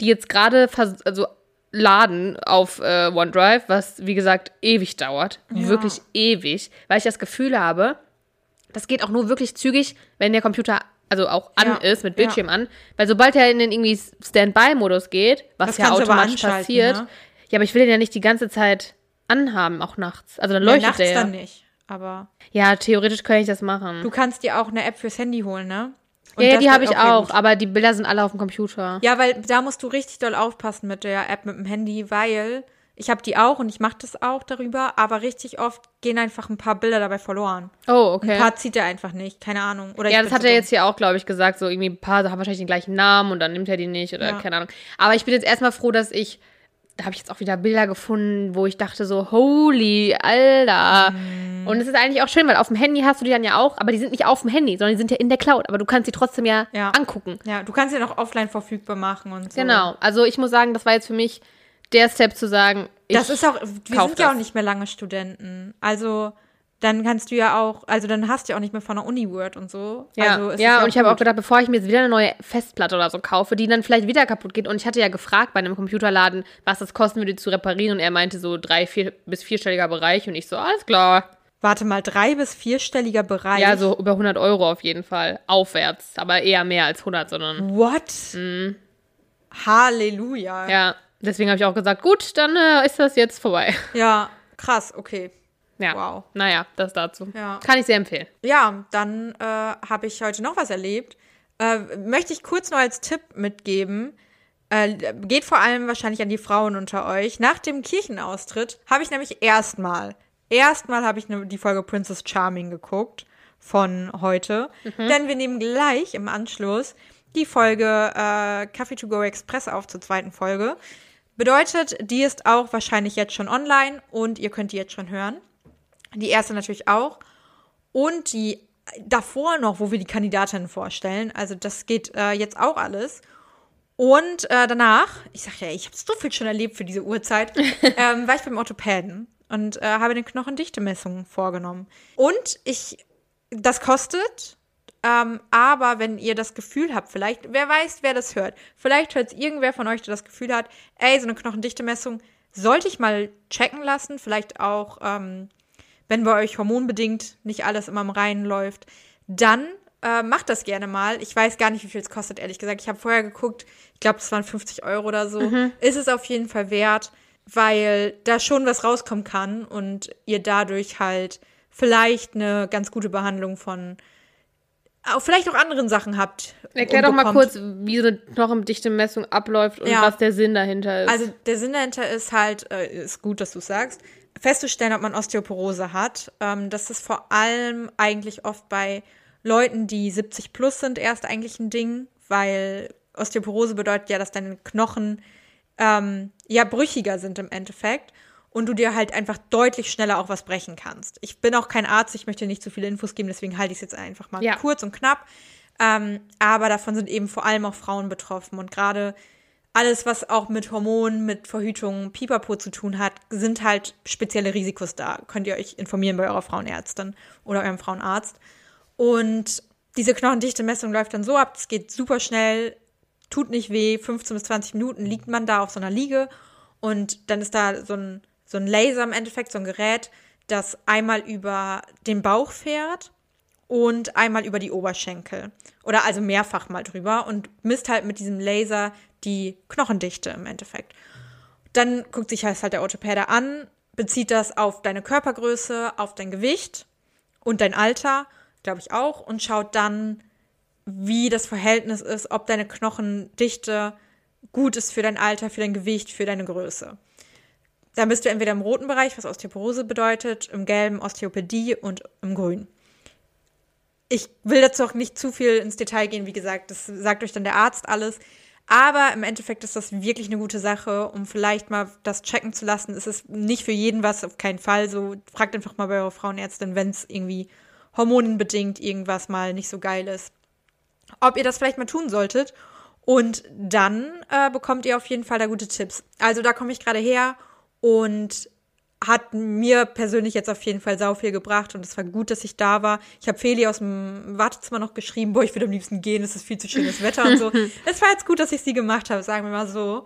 die jetzt gerade also laden auf äh, OneDrive, was wie gesagt ewig dauert. Wirklich ewig, weil ich das Gefühl habe, das geht auch nur wirklich zügig, wenn der Computer also auch an Ja, ist, mit ja. Bildschirm an. Weil sobald er in den irgendwie Standby-Modus geht, was Das ja automatisch passiert, ja, aber ich will den ja nicht die ganze Zeit anhaben, auch nachts. Also dann leuchtet ja, nachts der. dann nicht. Aber Ja, theoretisch könnte ich das machen. du kannst dir auch eine App fürs Handy holen, ne? Und ja, ja, die habe ich okay, auch, gut. aber die Bilder sind alle auf dem Computer. Ja, weil da musst du richtig doll aufpassen mit der App mit dem Handy, weil ich habe die auch und ich mache das auch darüber, aber richtig oft gehen einfach ein paar Bilder dabei verloren. Oh, Ein okay. paar zieht er einfach nicht, keine Ahnung. Oder Ja, das hat er jetzt hier auch, glaube ich, gesagt. So irgendwie ein paar haben wahrscheinlich den gleichen Namen und dann nimmt er die nicht oder Ja. keine Ahnung. Aber ich bin jetzt erstmal froh, dass ich, da habe ich jetzt auch wieder Bilder gefunden, wo ich dachte so, holy, Alter. Mm. Und es ist eigentlich auch schön, weil auf dem Handy hast du die dann ja auch, aber die sind nicht auf dem Handy, sondern die sind ja in der Cloud. Aber du kannst sie trotzdem ja, Ja. angucken. Ja, du kannst sie noch offline verfügbar machen und so. Genau. Also ich muss sagen, das war jetzt für mich der Step zu sagen, ich, Das ist auch, wir sind ja auch das. nicht mehr lange Studenten. Also dann kannst du ja auch, also dann hast du ja auch nicht mehr von der Uni Word und so. Ja, also, ja, und ich habe auch gedacht, bevor ich mir jetzt wieder eine neue Festplatte oder so kaufe, die dann vielleicht wieder kaputt geht. Und ich hatte ja gefragt bei einem Computerladen, was das kosten würde, zu reparieren. Und er meinte so drei, vier bis vierstelliger Bereich. Und ich so, alles klar. Warte mal, drei- bis vierstelliger Bereich. Ja, so über 100 Euro auf jeden Fall. Aufwärts. Aber eher mehr als 100, sondern. What? Halleluja. Mhm. Ja, deswegen habe ich auch gesagt, gut, dann äh, ist das jetzt vorbei. Ja, krass, okay. Ja. Wow. Naja, das dazu. Ja. Kann ich sehr empfehlen. Ja, dann äh, habe ich heute noch was erlebt. Äh, möchte ich kurz noch als Tipp mitgeben. Äh, geht vor allem wahrscheinlich an die Frauen unter euch. Nach dem Kirchenaustritt habe ich nämlich erstmal, erstmal habe ich ne, die Folge Princess Charming geguckt von heute. Denn wir nehmen gleich im Anschluss die Folge äh, Coffee to go Express auf zur zweiten Folge. Bedeutet, die ist auch wahrscheinlich jetzt schon online und ihr könnt die jetzt schon hören. Die erste natürlich auch. Und die davor noch, wo wir die Kandidatinnen vorstellen. Also das geht äh, jetzt auch alles. Und äh, danach, ich sag ja, ich habe so viel schon erlebt für diese Uhrzeit, <laughs> ähm, war ich beim Orthopäden. und äh, habe eine Knochendichtemessung vorgenommen. Und ich, das kostet, ähm, aber wenn ihr das Gefühl habt, vielleicht, wer weiß, wer das hört, vielleicht hört es irgendwer von euch, der das Gefühl hat, ey, so eine Knochendichtemessung sollte ich mal checken lassen, vielleicht auch, ähm, wenn bei euch hormonbedingt nicht alles immer im Reinen läuft, dann äh, macht das gerne mal. Ich weiß gar nicht, wie viel es kostet, ehrlich gesagt. Ich habe vorher geguckt, ich glaube, es waren 50 Euro oder so. Mhm. Ist es auf jeden Fall wert, weil da schon was rauskommen kann und ihr dadurch halt vielleicht eine ganz gute Behandlung von auch vielleicht auch anderen Sachen habt. Erklär doch mal kurz, wie so eine Knochendichte-Messung abläuft und ja. was der Sinn dahinter ist. Also der Sinn dahinter ist halt, äh, ist gut, dass du sagst, festzustellen, ob man Osteoporose hat. Ähm, das ist vor allem eigentlich oft bei Leuten, die 70 plus sind, erst eigentlich ein Ding, weil Osteoporose bedeutet ja, dass deine Knochen ähm, ja brüchiger sind im Endeffekt und du dir halt einfach deutlich schneller auch was brechen kannst. Ich bin auch kein Arzt, ich möchte nicht zu viele Infos geben, deswegen halte ich es jetzt einfach mal ja. kurz und knapp. Ähm, aber davon sind eben vor allem auch Frauen betroffen und gerade alles, was auch mit Hormonen, mit Verhütung, Pipapo zu tun hat, sind halt spezielle Risikos da. Könnt ihr euch informieren bei eurer Frauenärztin oder eurem Frauenarzt. Und diese Knochendichte-Messung läuft dann so ab, es geht super schnell, tut nicht weh, 15 bis 20 Minuten liegt man da auf so einer Liege und dann ist da so ein, so ein Laser im Endeffekt, so ein Gerät, das einmal über den Bauch fährt und einmal über die Oberschenkel. Oder also mehrfach mal drüber und misst halt mit diesem Laser die Knochendichte im Endeffekt. Dann guckt sich halt der Orthopäde an, bezieht das auf deine Körpergröße, auf dein Gewicht und dein Alter glaube ich auch, und schaut dann, wie das Verhältnis ist, ob deine Knochendichte gut ist für dein Alter, für dein Gewicht, für deine Größe. Dann bist du entweder im roten Bereich, was Osteoporose bedeutet, im gelben Osteopädie und im grünen. Ich will dazu auch nicht zu viel ins Detail gehen, wie gesagt, das sagt euch dann der Arzt alles. Aber im Endeffekt ist das wirklich eine gute Sache, um vielleicht mal das checken zu lassen. Es ist nicht für jeden was, auf keinen Fall. So, fragt einfach mal bei eurer Frauenärztin, wenn es irgendwie hormonenbedingt irgendwas mal nicht so geil ist. Ob ihr das vielleicht mal tun solltet. Und dann äh, bekommt ihr auf jeden Fall da gute Tipps. Also da komme ich gerade her und hat mir persönlich jetzt auf jeden Fall sau viel gebracht und es war gut, dass ich da war. Ich habe Feli aus dem Wartezimmer noch geschrieben, boah, ich würde am liebsten gehen, es ist viel zu schönes Wetter und so. <laughs> es war jetzt gut, dass ich sie gemacht habe, sagen wir mal so.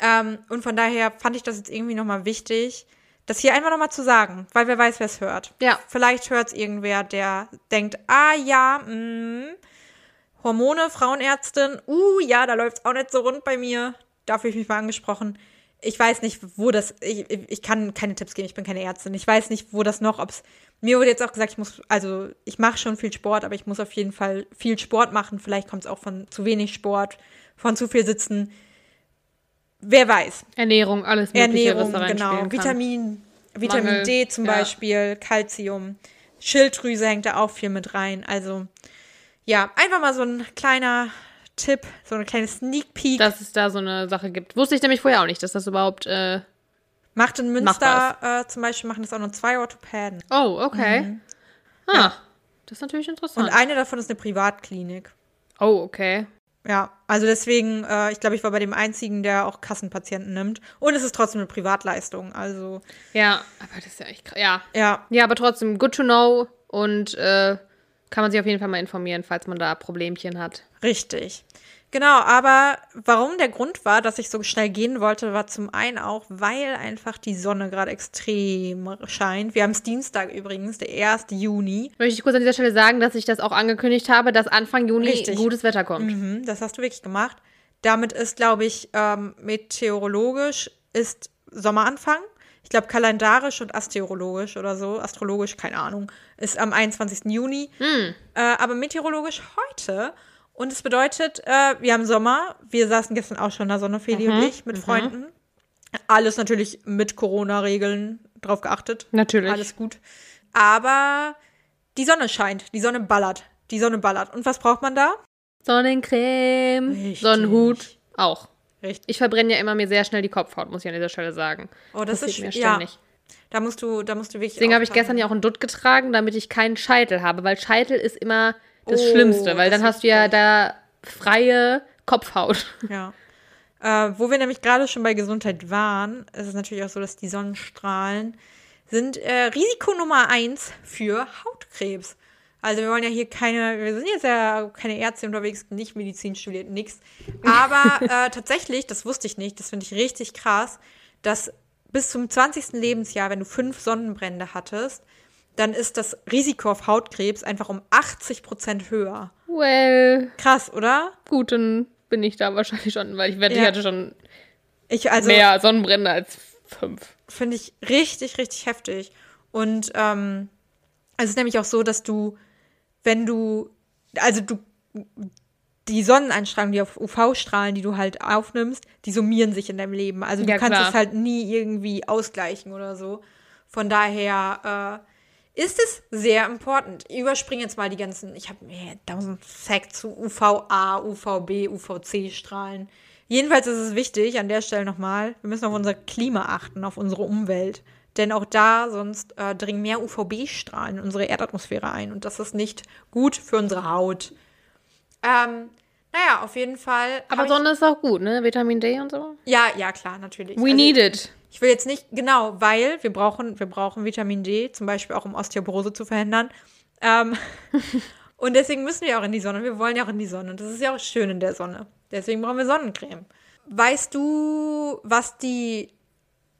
Ähm, und von daher fand ich das jetzt irgendwie nochmal wichtig, das hier einfach nochmal zu sagen, weil wer weiß, wer es hört. Ja. Vielleicht hört es irgendwer, der denkt, ah ja, mh, mm, Hormone, Frauenärztin, uh, ja, da läuft es auch nicht so rund bei mir. Da fühle ich mich mal angesprochen. Ich weiß nicht, wo das, ich, ich kann keine Tipps geben, ich bin keine Ärztin. Ich weiß nicht, wo das noch, ob es, mir wurde jetzt auch gesagt, ich muss, also ich mache schon viel Sport, aber ich muss auf jeden Fall viel Sport machen. Vielleicht kommt es auch von zu wenig Sport, von zu viel Sitzen. Wer weiß. Ernährung, alles Mögliche, Ernährung, was da genau. Vitamin, Vitamin Mangel, D zum ja. Beispiel, Calcium, Schilddrüse hängt da auch viel mit rein. Also ja, einfach mal so ein kleiner Tipp, so eine kleine Sneak Peek. Dass es da so eine Sache gibt. Wusste ich nämlich vorher auch nicht, dass das überhaupt äh, Macht in Münster äh, zum Beispiel, machen das auch nur zwei Orthopäden. Oh, okay. Mhm. Ah, ja. das ist natürlich interessant. Und eine davon ist eine Privatklinik. Oh, okay. Ja, also deswegen, äh, ich glaube, ich war bei dem einzigen, der auch Kassenpatienten nimmt. Und es ist trotzdem eine Privatleistung, also. Ja, aber das ist ja echt krass. Ja. Ja. Ja, aber trotzdem, good to know und äh, kann man sich auf jeden Fall mal informieren, falls man da Problemchen hat. Richtig. Genau, aber warum der Grund war, dass ich so schnell gehen wollte, war zum einen auch, weil einfach die Sonne gerade extrem scheint. Wir haben es Dienstag übrigens, der 1. Juni. Möchte ich kurz an dieser Stelle sagen, dass ich das auch angekündigt habe, dass Anfang Juni Richtig. gutes Wetter kommt. Mhm, das hast du wirklich gemacht. Damit ist, glaube ich, ähm, meteorologisch ist Sommeranfang. Ich glaube, kalendarisch und astrologisch oder so, astrologisch, keine Ahnung, ist am 21. Juni. Mhm. Äh, aber meteorologisch heute. Und es bedeutet, äh, wir haben Sommer. Wir saßen gestern auch schon in der Sonne, Feli mhm. und ich, mit mhm. Freunden. Alles natürlich mit Corona-Regeln drauf geachtet. Natürlich. Alles gut. Aber die Sonne scheint, die Sonne ballert. Die Sonne ballert. Und was braucht man da? Sonnencreme, Richtig. Sonnenhut, auch. Richtig. Ich verbrenne ja immer mir sehr schnell die Kopfhaut, muss ich an dieser Stelle sagen. Oh, das, das ist mir ständig. Ja. Da musst du, da musst du wirklich. Deswegen habe ich gestern ja auch einen Dutt getragen, damit ich keinen Scheitel habe, weil Scheitel ist immer das oh, Schlimmste, weil dann hast du ja da freie Kopfhaut. <laughs> Ja. Äh, wo wir nämlich gerade schon bei Gesundheit waren, ist es natürlich auch so, dass die Sonnenstrahlen sind äh, Risiko Nummer eins für Hautkrebs. Also wir wollen ja hier keine, wir sind jetzt ja keine Ärzte unterwegs, nicht Medizin studiert, nix. Aber <laughs> äh, tatsächlich, das wusste ich nicht, das finde ich richtig krass, dass bis zum 20. Lebensjahr, wenn du fünf Sonnenbrände hattest, dann ist das Risiko auf Hautkrebs einfach um 80 Prozent höher. Well, Krass, oder? gut, dann bin ich da wahrscheinlich schon, weil ich wette, Ja. ich hatte schon Ich, also, mehr Sonnenbrände als fünf. finde ich richtig, richtig heftig. Und ähm, es ist nämlich auch so, dass du, wenn du, also du, die Sonneneinstrahlung, die auf UV-Strahlen, die du halt aufnimmst, die summieren sich in deinem Leben. Also du Ja, kannst es halt nie irgendwie ausgleichen oder so. Von daher äh, ist es sehr important. Ich überspringe jetzt mal die ganzen, ich habe mir tausend Facts zu UVA, UVB, UVC-Strahlen. Jedenfalls ist es wichtig, an der Stelle nochmal, wir müssen auf unser Klima achten, auf unsere Umwelt. Denn auch da sonst äh, dringen mehr UVB-Strahlen in unsere Erdatmosphäre ein. Und das ist nicht gut für unsere Haut. Ähm, naja, auf jeden Fall. Aber Sonne ist auch gut, ne? Vitamin D und so. ja, ja, klar, natürlich. We Also, need it. Ich will jetzt nicht, genau, weil wir brauchen, wir brauchen Vitamin D, zum Beispiel auch um Osteoporose zu verhindern. Ähm, <laughs> und deswegen müssen wir auch in die Sonne. Wir wollen ja auch in die Sonne. Und das ist ja auch schön in der Sonne. Deswegen brauchen wir Sonnencreme. Weißt du, was die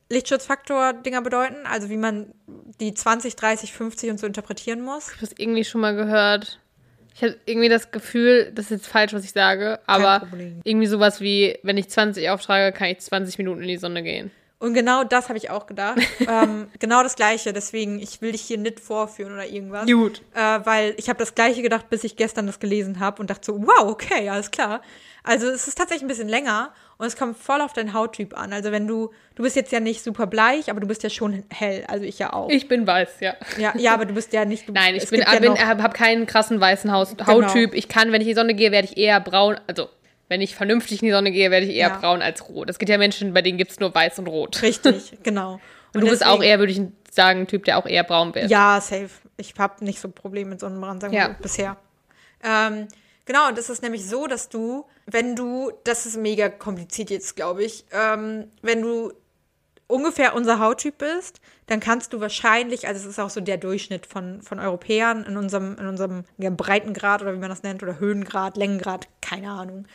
Lichtschutzfaktor-Dinger bedeuten? Also wie man die 20, 30, 50 und so interpretieren muss? Ich habe das irgendwie schon mal gehört. Ich habe irgendwie das Gefühl, das ist jetzt falsch, was ich sage, aber irgendwie sowas wie, wenn ich 20 auftrage, kann ich 20 Minuten in die Sonne gehen. Und genau das habe ich auch gedacht. <laughs> ähm, genau das Gleiche. Deswegen, ich will dich hier nicht vorführen oder irgendwas. Gut. Äh, weil ich habe das Gleiche gedacht, bis ich gestern das gelesen habe und dachte so, wow, okay, alles klar. Also es ist tatsächlich ein bisschen länger und es kommt voll auf deinen Hauttyp an. Also wenn du, du bist jetzt ja nicht super bleich, aber du bist ja schon hell. Also ich ja auch. Ich bin weiß, ja. ja, ja, aber du bist ja nicht. Du, Nein, ich bin, ja bin, habe hab keinen krassen weißen Haus, Hauttyp. Ich kann, wenn ich in die Sonne gehe, werde ich eher braun. Also, wenn ich vernünftig in die Sonne gehe, werde ich eher Ja. braun als rot. Es gibt ja Menschen, bei denen gibt es nur weiß und rot. Richtig, <laughs> genau. Und du bist auch deswegen- eher, würde ich sagen, ein Typ, der auch eher braun wird. Ja, safe. Ich habe nicht so Probleme mit Sonnenbrand, sagen wir Ja. mal, bisher. Ähm, genau, und das ist nämlich so, dass du, wenn du, das ist mega kompliziert jetzt, glaube ich, ähm, wenn du ungefähr unser Hauttyp bist, dann kannst du wahrscheinlich, also es ist auch so der Durchschnitt von, von Europäern in unserem, in unserem Breitengrad oder wie man das nennt, oder Höhengrad, Längengrad, keine Ahnung,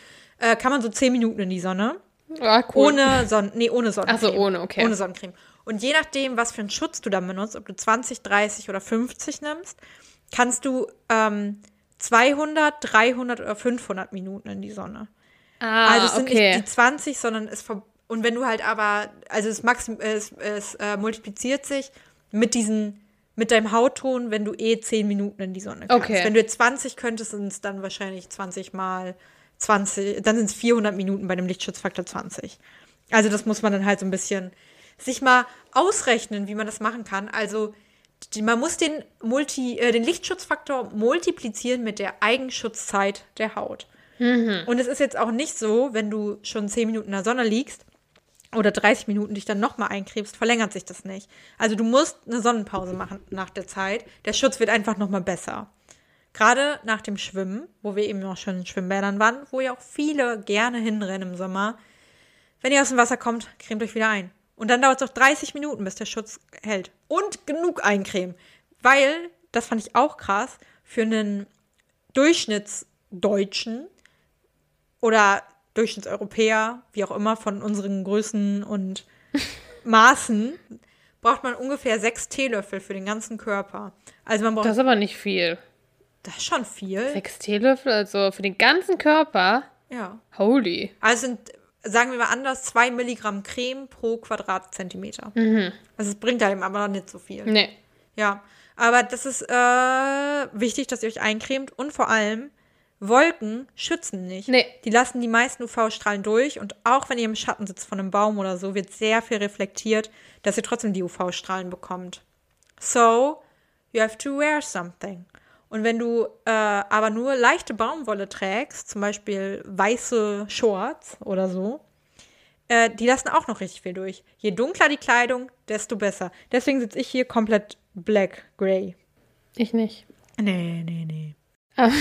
äh, kann man so 10 Minuten in die Sonne. Ah, cool. Ohne Sonnen, nee, ohne Sonnencreme. Ach so, ohne, okay. Ohne Sonnencreme. Und je nachdem, was für einen Schutz du dann benutzt, ob du 20, 30 oder 50 nimmst, kannst du ähm, 200, 300 oder 500 Minuten in die Sonne. Ah, also es sind okay. nicht die 20, sondern es ver und wenn du halt aber, also es, maxim es, es äh, multipliziert sich mit diesen, mit deinem Hautton, wenn du eh 10 Minuten in die Sonne kannst. Okay. Wenn du jetzt 20 könntest, sind es dann wahrscheinlich 20 mal 20, dann sind es 400 Minuten bei dem Lichtschutzfaktor 20. Also das muss man dann halt so ein bisschen sich mal ausrechnen, wie man das machen kann. Also die, man muss den, Multi, äh, den Lichtschutzfaktor multiplizieren mit der Eigenschutzzeit der Haut. Und es ist jetzt auch nicht so, wenn du schon 10 Minuten in der Sonne liegst oder 30 Minuten dich dann nochmal eincremst, verlängert sich das nicht. Also du musst eine Sonnenpause machen nach der Zeit. Der Schutz wird einfach nochmal besser. Gerade nach dem Schwimmen, wo wir eben auch schon in Schwimmbädern waren, wo ja auch viele gerne hinrennen im Sommer. Wenn ihr aus dem Wasser kommt, cremt euch wieder ein. Und dann dauert es auch 30 Minuten, bis der Schutz hält. Und genug eincremen. Weil, das fand ich auch krass, für einen Durchschnittsdeutschen oder Durchschnittseuropäer, wie auch immer, von unseren Größen und <laughs> Maßen, braucht man ungefähr sechs Teelöffel für den ganzen Körper. Also man braucht Das ist aber nicht viel. Das ist schon viel. Sechs Teelöffel, also für den ganzen Körper. Ja. Holy. Also sind, sagen wir mal anders, zwei Milligramm Creme pro Quadratzentimeter. Also es bringt einem aber nicht so viel. Nee. Ja, aber das ist äh, wichtig, dass ihr euch eincremt und vor allem Wolken schützen nicht. Nee. Die lassen die meisten UV-Strahlen durch und auch wenn ihr im Schatten sitzt von einem Baum oder so, wird sehr viel reflektiert, dass ihr trotzdem die UV-Strahlen bekommt. So, you have to wear something. Und wenn du äh, aber nur leichte Baumwolle trägst, zum Beispiel weiße Shorts oder so, äh, die lassen auch noch richtig viel durch. Je dunkler die Kleidung, desto besser. Deswegen sitze ich hier komplett black, gray. Ich nicht. Nee, nee, nee. <laughs>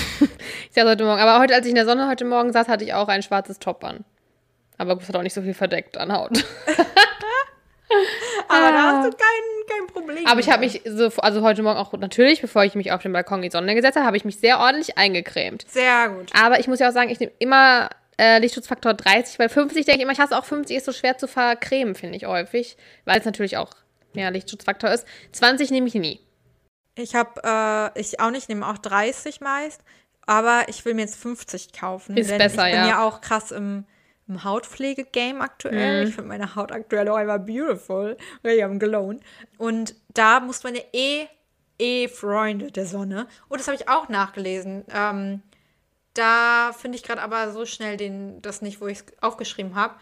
Ich saß heute Morgen. Aber heute, als ich in der Sonne heute Morgen saß, hatte ich auch ein schwarzes Top an. Aber es hat auch nicht so viel verdeckt an Haut. <laughs> Aber da Ah. hast du keinen kein Problem. Aber ich habe mich so, also heute Morgen auch natürlich, bevor ich mich auf den Balkon in die Sonne gesetzt habe, habe ich mich sehr ordentlich eingecremt. Sehr gut. Aber ich muss ja auch sagen, ich nehme immer äh, Lichtschutzfaktor 30, weil 50 denke ich immer, ich hasse auch 50, ist so schwer zu vercremen, finde ich häufig, weil es natürlich auch mehr Lichtschutzfaktor ist. 20 nehme ich nie. Ich habe, äh, ich auch nicht, nehme auch 30 meist, aber ich will mir jetzt 50 kaufen. Ist denn besser, ich bin ja. ja auch krass im, im Hautpflege-Game aktuell. Mhm. Ich finde meine Haut aktuell auch einfach beautiful. Richtig am Glown. Und da muss man ja eh, eh Freunde der Sonne. Und das habe ich auch nachgelesen. Ähm, da finde ich gerade aber so schnell den, das nicht, wo ich es aufgeschrieben habe.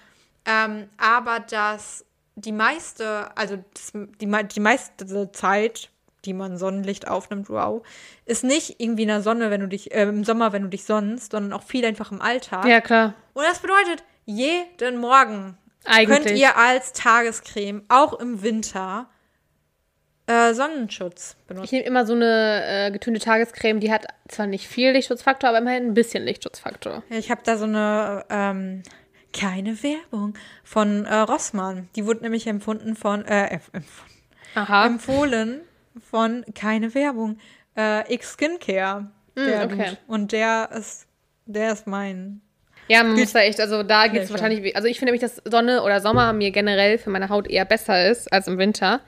Ähm, aber dass die meiste, also das, die, die meiste Zeit, die man Sonnenlicht aufnimmt, wow, ist nicht irgendwie in der Sonne, wenn du dich, äh, im Sommer, wenn du dich sonnst, sondern auch viel einfach im Alltag. Ja, klar. Und das bedeutet, jeden Morgen Eigentlich. könnt ihr als Tagescreme, auch im Winter, äh, Sonnenschutz Ich benutzen. nehme immer so eine äh, getönte Tagescreme, die hat zwar nicht viel Lichtschutzfaktor, aber immerhin ein bisschen Lichtschutzfaktor. Ich habe da so eine, ähm, keine Werbung von äh, Rossmann. Die wurde nämlich empfunden von, äh, empf- empfohlen von keine Werbung. Äh, X Skincare. Der okay. Und der ist, der ist mein. Ja, man muss da echt, also da gibt es wahrscheinlich, also ich finde nämlich, dass Sonne oder Sommer mir generell für meine Haut eher besser ist als im Winter.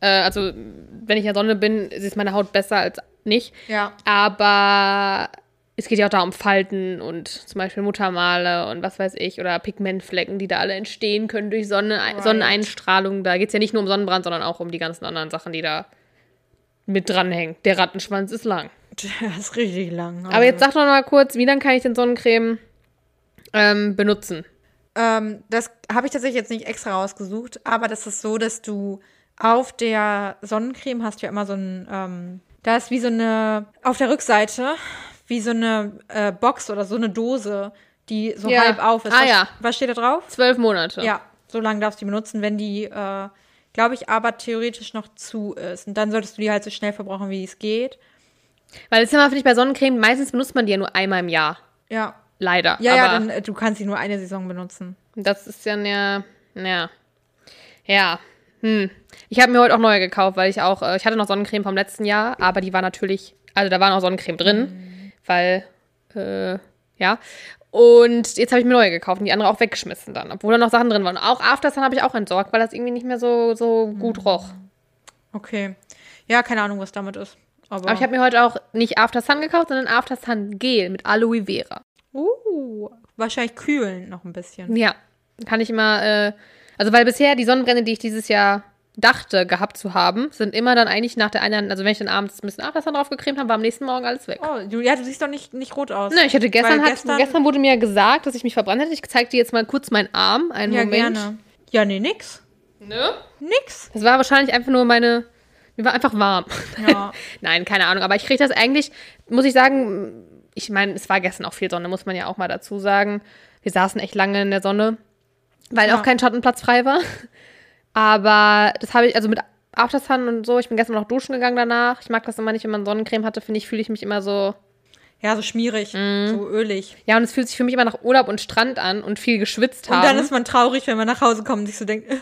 Äh, also wenn ich in der Sonne bin, ist meine Haut besser als nicht. Ja. Aber es geht ja auch da um Falten und zum Beispiel Muttermale und was weiß ich oder Pigmentflecken, die da alle entstehen können durch Sonne, Right. Sonneneinstrahlung. Da geht es ja nicht nur um Sonnenbrand, sondern auch um die ganzen anderen Sachen, die da mit dranhängen. Der Rattenschwanz ist lang. <laughs> Der ist richtig lang. Aber jetzt sag doch mal kurz, wie dann kann ich den Sonnencreme ähm, benutzen? Ähm, das habe ich tatsächlich jetzt nicht extra rausgesucht, aber das ist so, dass du auf der Sonnencreme hast ja immer so ein, ähm, da ist wie so eine, auf der Rückseite, wie so eine äh, Box oder so eine Dose, die so Ja. halb auf ist. Ah, was, ja. Was steht da drauf? Zwölf Monate. Ja, so lange darfst du die benutzen, wenn die, äh, glaube ich, aber theoretisch noch zu ist. Und dann solltest du die halt so schnell verbrauchen, wie es geht. Weil das ist immer, finde ich, bei Sonnencreme, meistens benutzt man die ja nur einmal im Jahr. Ja. Leider. Ja, Aber ja, dann, äh, du kannst sie nur eine Saison benutzen. das ist ja, ja, ja. Ja. Hm. Ich habe mir heute auch neue gekauft, weil ich auch, äh, ich hatte noch Sonnencreme vom letzten Jahr, aber die war natürlich, also da war noch Sonnencreme drin, weil, äh, ja. Und jetzt habe ich mir neue gekauft und die andere auch weggeschmissen dann, obwohl da noch Sachen drin waren. Auch Aftersun habe ich auch entsorgt, weil das irgendwie nicht mehr so, so gut roch. Okay. Ja, keine Ahnung, was damit ist. Aber, Aber ich habe mir heute auch nicht Aftersun gekauft, sondern Aftersun Gel mit Aloe Vera. Uh, wahrscheinlich kühlen noch ein bisschen. Ja, kann ich immer, äh, also weil bisher die Sonnenbrände, die ich dieses Jahr dachte gehabt zu haben, sind immer dann eigentlich nach der einen, also wenn ich dann abends ein bisschen Aftersun drauf gecremt habe, war am nächsten Morgen alles weg. Oh, du, ja, du siehst doch nicht, nicht rot aus. Ne, ich hatte gestern, hat, gestern, wurde mir gesagt, dass ich mich verbrannt hätte. Ich zeig dir jetzt mal kurz meinen Arm. Einen ja, Moment. gerne. Ja, nee, nix. Ne? Nix. Das war wahrscheinlich einfach nur meine. Mir war einfach warm. Ja. <laughs> Nein, keine Ahnung. Aber ich kriege das eigentlich, muss ich sagen, ich meine, es war gestern auch viel Sonne, muss man ja auch mal dazu sagen. Wir saßen echt lange in der Sonne, weil Ja. auch kein Schattenplatz frei war. <laughs> Aber das habe ich, also mit Aftersun und so, ich bin gestern noch duschen gegangen danach. Ich mag das immer nicht, wenn man Sonnencreme hatte, finde ich, fühle ich mich immer so. Ja, so schmierig, Mhm. so ölig. Ja, und es fühlt sich für mich immer nach Urlaub und Strand an und viel geschwitzt haben. Und dann ist man traurig, wenn man nach Hause kommt und sich so denkt, äh,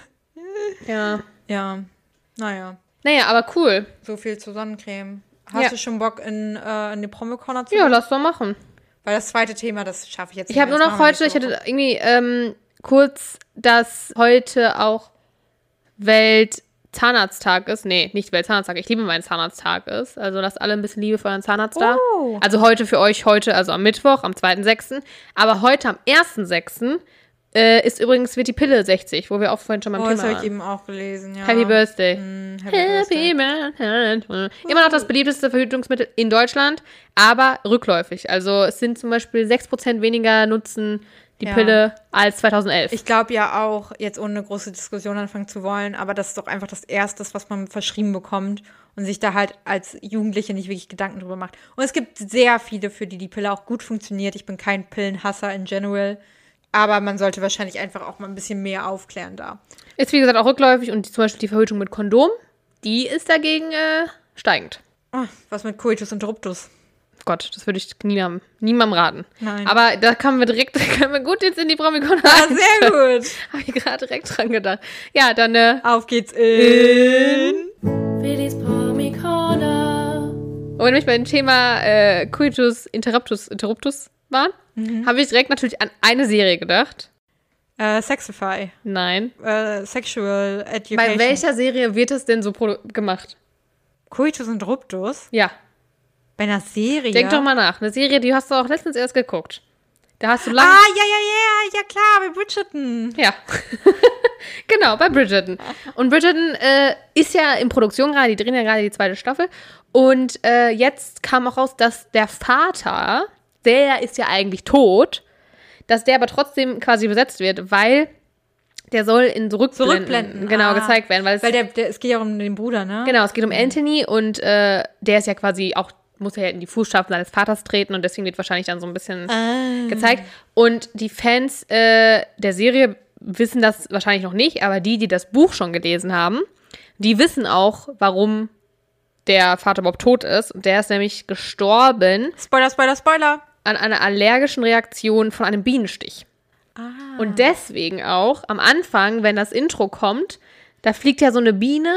ja. ja, naja, Naja, aber cool. so viel zur Sonnencreme. Hast Ja. du schon Bock, in, äh, in die Promi-Corner zu Ja, lass doch machen. Weil das zweite Thema, das schaffe ich jetzt Ich habe nur noch heute, ich hatte irgendwie ähm, kurz, dass heute auch Weltzahnarzttag ist. Nee, nicht Weltzahnarzttag. Ich liebe meinen Zahnarzttag ist. Also lasst alle ein bisschen Liebe für euren Zahnarzt da. Oh. Also heute für euch, heute, also am Mittwoch, am 2.6. Aber heute am 1.6. Äh, ist übrigens, wird die Pille 60, wo wir auch vorhin schon beim Oh, das Thema habe ich eben auch gelesen, ja. Happy Birthday. Mm, Happy. Happy Birthday. Immer noch das beliebteste Verhütungsmittel in Deutschland, aber rückläufig. Also es sind zum Beispiel 6% weniger nutzen die Ja. Pille als 2011. Ich glaube ja auch, jetzt ohne eine große Diskussion anfangen zu wollen, aber das ist doch einfach das Erste, was man verschrieben bekommt und sich da halt als Jugendliche nicht wirklich Gedanken drüber macht. Und es gibt sehr viele, für die die Pille auch gut funktioniert. Ich bin kein Pillenhasser in general, aber man sollte wahrscheinlich einfach auch mal ein bisschen mehr aufklären da. Ist wie gesagt auch rückläufig und zum Beispiel die Verhütung mit Kondom, die ist dagegen äh, steigend. Oh, was mit Coitus Interruptus? Gott, das würde ich niemandem, niemandem raten. Nein. Aber da kommen wir direkt, <laughs> da können wir gut jetzt in die Promikon Ja, sehr <laughs> gut. Habe ich gerade direkt dran gedacht. Ja, dann. Äh, Auf geht's in. Willis Promicorner. Und wenn wir bei dem Thema äh, Coitus interruptus, interruptus waren, Mhm. habe ich direkt natürlich an eine Serie gedacht. Äh, Sexify. Nein. Äh, Sexual Education. Bei welcher Serie wird es denn so gemacht? Coitus und Ruptus? Ja. Bei einer Serie? Denk doch mal nach. Eine Serie, die hast du auch letztens erst geguckt. Da hast du lange. Ah, ja, ja, ja, ja, klar, bei Bridgerton. Ja. <laughs> genau, bei Bridgerton. Und Bridgerton äh, ist ja in Produktion gerade, die drehen ja gerade die zweite Staffel. Und äh, jetzt kam auch raus, dass der Vater, der ist ja eigentlich tot, dass der aber trotzdem quasi besetzt wird, weil der soll in so Rückblenden, Rückblenden, genau ah. gezeigt werden. Weil es, Weil der, der, es geht ja um den Bruder, ne? genau, es geht um Anthony und äh, der ist ja quasi auch, muss ja in die Fußstapfen seines Vaters treten und deswegen wird wahrscheinlich dann so ein bisschen Ah. gezeigt. Und die Fans äh, der Serie wissen das wahrscheinlich noch nicht, aber die, die das Buch schon gelesen haben, die wissen auch, warum der Vater überhaupt tot ist. Und der ist nämlich gestorben Spoiler, Spoiler, Spoiler. An einer allergischen Reaktion von einem Bienenstich. Ah. Und deswegen auch am Anfang, wenn das Intro kommt, da fliegt ja so eine Biene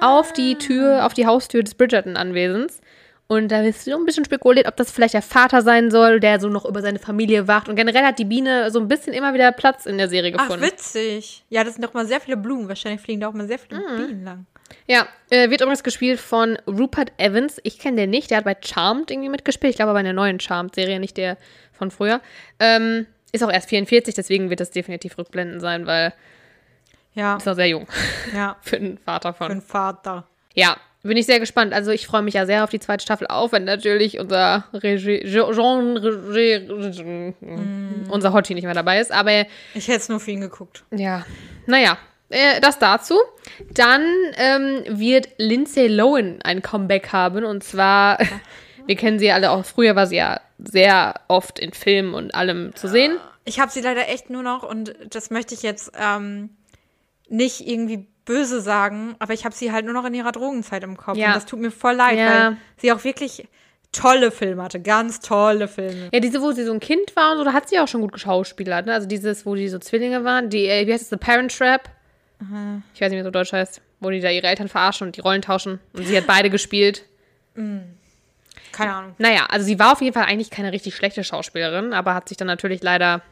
auf die Tür, auf die Haustür des Bridgerton-Anwesens. Und da ist so ein bisschen spekuliert, ob das vielleicht der Vater sein soll, der so noch über seine Familie wacht. Und generell hat die Biene so ein bisschen immer wieder Platz in der Serie Ach, gefunden. witzig. Ja, das sind doch mal sehr viele Blumen. Wahrscheinlich fliegen da auch mal sehr viele Mhm. Bienen lang. Ja, äh, wird übrigens gespielt von Rupert Evans. Ich kenne den nicht, der hat bei Charmed irgendwie mitgespielt. Ich glaube bei einer neuen Charmed-Serie, nicht der von früher. Ähm, ist auch erst 44, deswegen wird das definitiv Rückblenden sein, weil Ja, ist noch sehr jung ja. <laughs> für einen Vater von. Für den Vater. Ja, bin ich sehr gespannt. Also ich freue mich ja sehr auf die zweite Staffel, auch wenn natürlich unser Regie, Jean, Regie, unser Hottie nicht mehr dabei ist. Aber Ich hätte es nur für ihn geguckt. ja, naja, äh, das dazu. Dann ähm, wird Lindsay Lohan ein Comeback haben und zwar, <laughs> wir kennen sie alle auch, früher war sie ja sehr oft in Filmen und allem zu sehen. Ich habe sie leider echt nur noch, und das möchte ich jetzt ähm, nicht irgendwie böse sagen, aber ich habe sie halt nur noch in ihrer Drogenzeit im Kopf. Ja. Und das tut mir voll leid, Ja. weil sie auch wirklich tolle Filme hatte. Ganz tolle Filme. Ja, diese, wo sie so ein Kind war und so, da hat sie auch schon gut geschauspielert, ne? Also dieses, wo die so Zwillinge waren, die, äh, wie heißt es, The Parent Trap? Ich weiß nicht, wie es auf Deutsch heißt. Wo die da ihre Eltern verarschen und die Rollen tauschen. Und sie hat beide gespielt. Keine Ahnung. Naja, also sie war auf jeden Fall eigentlich keine richtig schlechte Schauspielerin, aber hat sich dann natürlich leider,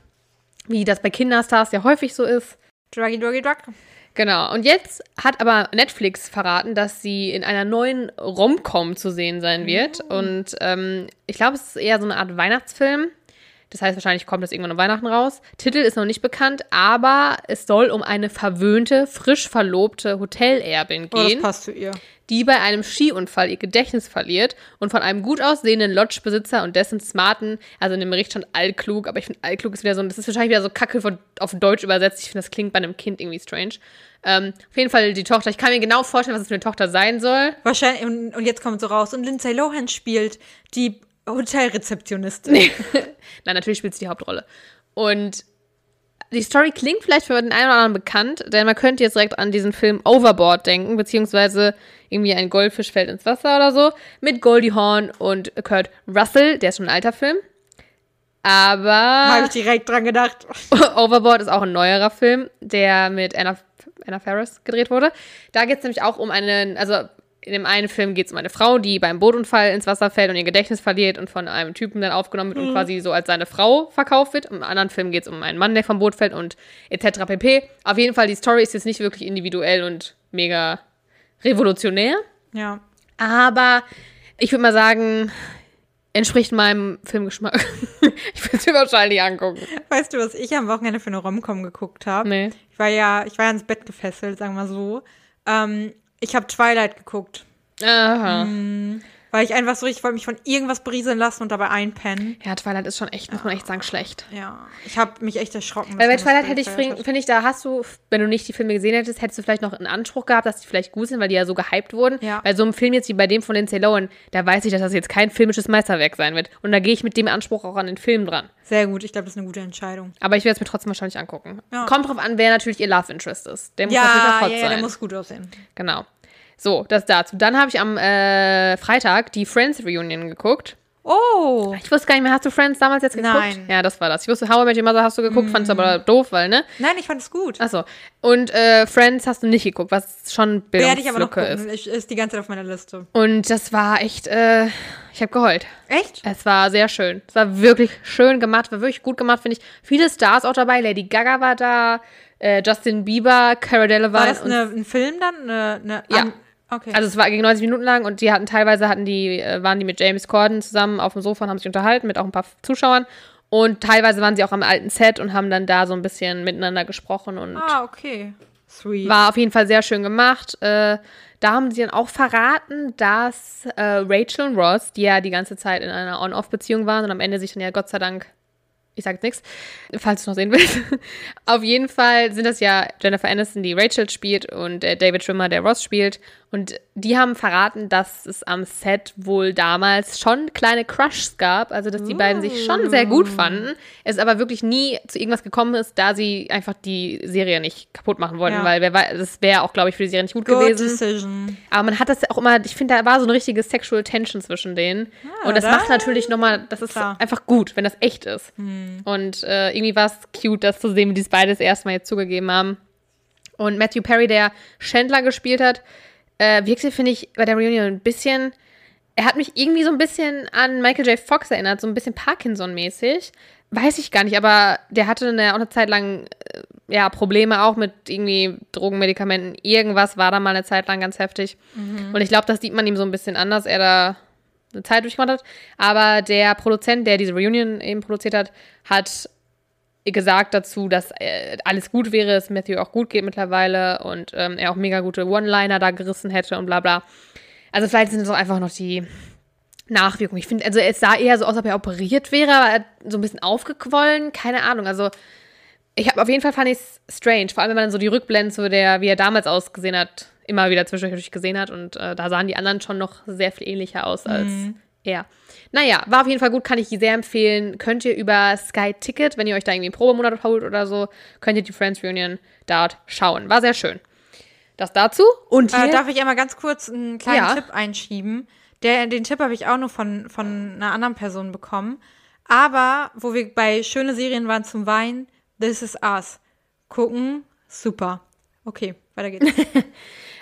wie das bei Kinderstars ja häufig so ist, Druggy, Druggy, Drug. Genau. Und jetzt hat aber Netflix verraten, dass sie in einer neuen Rom-Com zu sehen sein wird. Und ähm, ich glaube, es ist eher so eine Art Weihnachtsfilm. Das heißt, wahrscheinlich kommt das irgendwann um Weihnachten raus. Titel ist noch nicht bekannt, aber es soll um eine verwöhnte, frisch verlobte Hotelerbin Oh, das gehen, passt zu ihr. die bei einem Skiunfall ihr Gedächtnis verliert und von einem gut aussehenden Lodgebesitzer und dessen smarten, also in dem Bericht stand allklug, aber ich finde allklug ist wieder so, das ist wahrscheinlich wieder so Kacke von, auf Deutsch übersetzt. Ich finde, das klingt bei einem Kind irgendwie strange. Ähm, auf jeden Fall die Tochter. Ich kann mir genau vorstellen, was es für eine Tochter sein soll. Wahrscheinlich, und, und jetzt kommt so raus. Und Lindsay Lohan spielt die Hotelrezeptionistin. <laughs> Nein, natürlich spielt sie die Hauptrolle. Und die Story klingt vielleicht für den einen oder anderen bekannt, denn man könnte jetzt direkt an diesen Film Overboard denken, beziehungsweise irgendwie ein Goldfisch fällt ins Wasser oder so, mit Goldie Hawn und Kurt Russell, der ist schon ein alter Film. Aber Habe ich direkt dran gedacht. <laughs> Overboard ist auch ein neuerer Film, der mit Anna, Anna Faris gedreht wurde. Da geht es nämlich auch um einen, also in dem einen Film geht es um eine Frau, die beim Bootunfall ins Wasser fällt und ihr Gedächtnis verliert und von einem Typen dann aufgenommen wird und quasi so als seine Frau verkauft wird. Im anderen Film geht es um einen Mann, der vom Boot fällt und etc. pp. Auf jeden Fall, die Story ist jetzt nicht wirklich individuell und mega revolutionär. Ja. Aber ich würde mal sagen, entspricht meinem Filmgeschmack. <laughs> ich würde es mir wahrscheinlich angucken. Weißt du, was ich am Wochenende für eine Romcom geguckt habe? Nee. Ich war ja, ich war ja ins Bett gefesselt, sagen wir so. Ähm, ich habe Twilight geguckt, Aha. Weil ich einfach so richtig wollte mich von irgendwas berieseln lassen und dabei einpennen. Ja, Twilight ist schon echt, muss man echt sagen, schlecht. Ja, ich habe mich echt erschrocken. Weil bei Twilight hätte ich, finde ich, da hast du, wenn du nicht die Filme gesehen hättest, hättest du vielleicht noch einen Anspruch gehabt, dass die vielleicht gut sind, weil die ja so gehypt wurden. Ja. Bei so einem Film jetzt wie bei dem von Lindsay Lohan, da weiß ich, dass das jetzt kein filmisches Meisterwerk sein wird. Und da gehe ich mit dem Anspruch auch an den Film dran. Sehr gut, ich glaube, das ist eine gute Entscheidung. Aber ich werde es mir trotzdem wahrscheinlich angucken. Ja. Kommt drauf an, wer natürlich ihr Love Interest ist. Der muss natürlich Ja, auch hot ja, ja, sein. der muss gut aussehen. genau. So, das dazu. Dann habe ich am äh, Freitag die Friends Reunion geguckt. Oh. Ich wusste gar nicht mehr, hast du Friends damals jetzt geguckt? Nein. Ja, das war das. Ich wusste, How I Met Your Mother hast du geguckt, fandest du aber doof, weil, ne? Nein, ich fand es gut. Achso. Und äh, Friends hast du nicht geguckt, was schon Werde ich aber noch gucken. ist. Ich, ist die ganze Zeit auf meiner Liste. Und das war echt, äh, ich habe geheult. Echt? Es war sehr schön. Es war wirklich schön gemacht, war wirklich gut gemacht, finde ich. Viele Stars auch dabei. Lady Gaga war da, äh, Justin Bieber, Cara Delevingne. War das eine, ein Film dann? Eine, eine Ja. An- okay. Also es war gegen 90 Minuten lang und die hatten teilweise hatten die, äh, waren die mit James Corden zusammen auf dem Sofa und haben sich unterhalten mit auch ein paar Zuschauern. Und teilweise waren sie auch am alten Set und haben dann da so ein bisschen miteinander gesprochen und ah, okay. Sweet. war auf jeden Fall sehr schön gemacht. Äh, da haben sie dann auch verraten, dass äh, Rachel und Ross, die ja die ganze Zeit in einer On-Off-Beziehung waren und am Ende sich dann ja Gott sei Dank, ich sag jetzt nichts, falls du noch sehen willst. <laughs> auf jeden Fall sind das ja Jennifer Aniston, die Rachel spielt und äh, David Schwimmer, der Ross spielt. Und die haben verraten, dass es am Set wohl damals schon kleine Crushs gab, also dass die beiden sich schon sehr gut fanden, es aber wirklich nie zu irgendwas gekommen ist, da sie einfach die Serie nicht kaputt machen wollten, Ja. weil wer weiß, das wäre auch, glaube ich, für die Serie nicht gut, Good gewesen. decision. Aber man hat das ja auch immer, ich finde, da war so eine richtige Sexual Tension zwischen denen. und das da- macht natürlich nochmal, das ist Klar. einfach gut, wenn das echt ist. Und äh, irgendwie war es cute, das zu sehen, wie die es beide das erste Mal jetzt zugegeben haben. Und Matthew Perry, der Chandler gespielt hat, äh, wirkte, finde ich, bei der Reunion ein bisschen. Er hat mich irgendwie so ein bisschen an Michael J. Fox erinnert, so ein bisschen Parkinson-mäßig. Weiß ich gar nicht, aber der hatte eine, auch eine Zeit lang äh, ja, Probleme auch mit irgendwie Drogenmedikamenten. Irgendwas war da mal eine Zeit lang ganz heftig. Und ich glaube, das sieht man ihm so ein bisschen an, dass er da eine Zeit durchgemacht hat. Aber der Produzent, der diese Reunion eben produziert hat, hat gesagt dazu, dass äh, alles gut wäre, es Matthew auch gut geht mittlerweile und ähm, er auch mega gute One-Liner da gerissen hätte und bla bla. Also vielleicht sind es auch einfach noch die Nachwirkungen. Ich finde, also es sah eher so aus, als ob er operiert wäre, aber er so ein bisschen aufgequollen, keine Ahnung. Also ich habe auf jeden Fall fand ich es strange, vor allem wenn man so die Rückblenden zu der, wie er damals ausgesehen hat, immer wieder zwischendurch gesehen hat und äh, da sahen die anderen schon noch sehr viel ähnlicher aus als er. Naja, war auf jeden Fall gut, kann ich sehr empfehlen. Könnt ihr über Sky Ticket, wenn ihr euch da irgendwie einen Probemonat holt oder so, könnt ihr die Friends Reunion dort schauen. War sehr schön. Das dazu. Und hier, Äh, darf ich einmal ganz kurz einen kleinen Ja. Tipp einschieben? Der, den Tipp habe ich auch nur von, von einer anderen Person bekommen. Aber wo wir bei schöne Serien waren zum Weinen, This is Us. Gucken, super. Okay, weiter geht's. <laughs>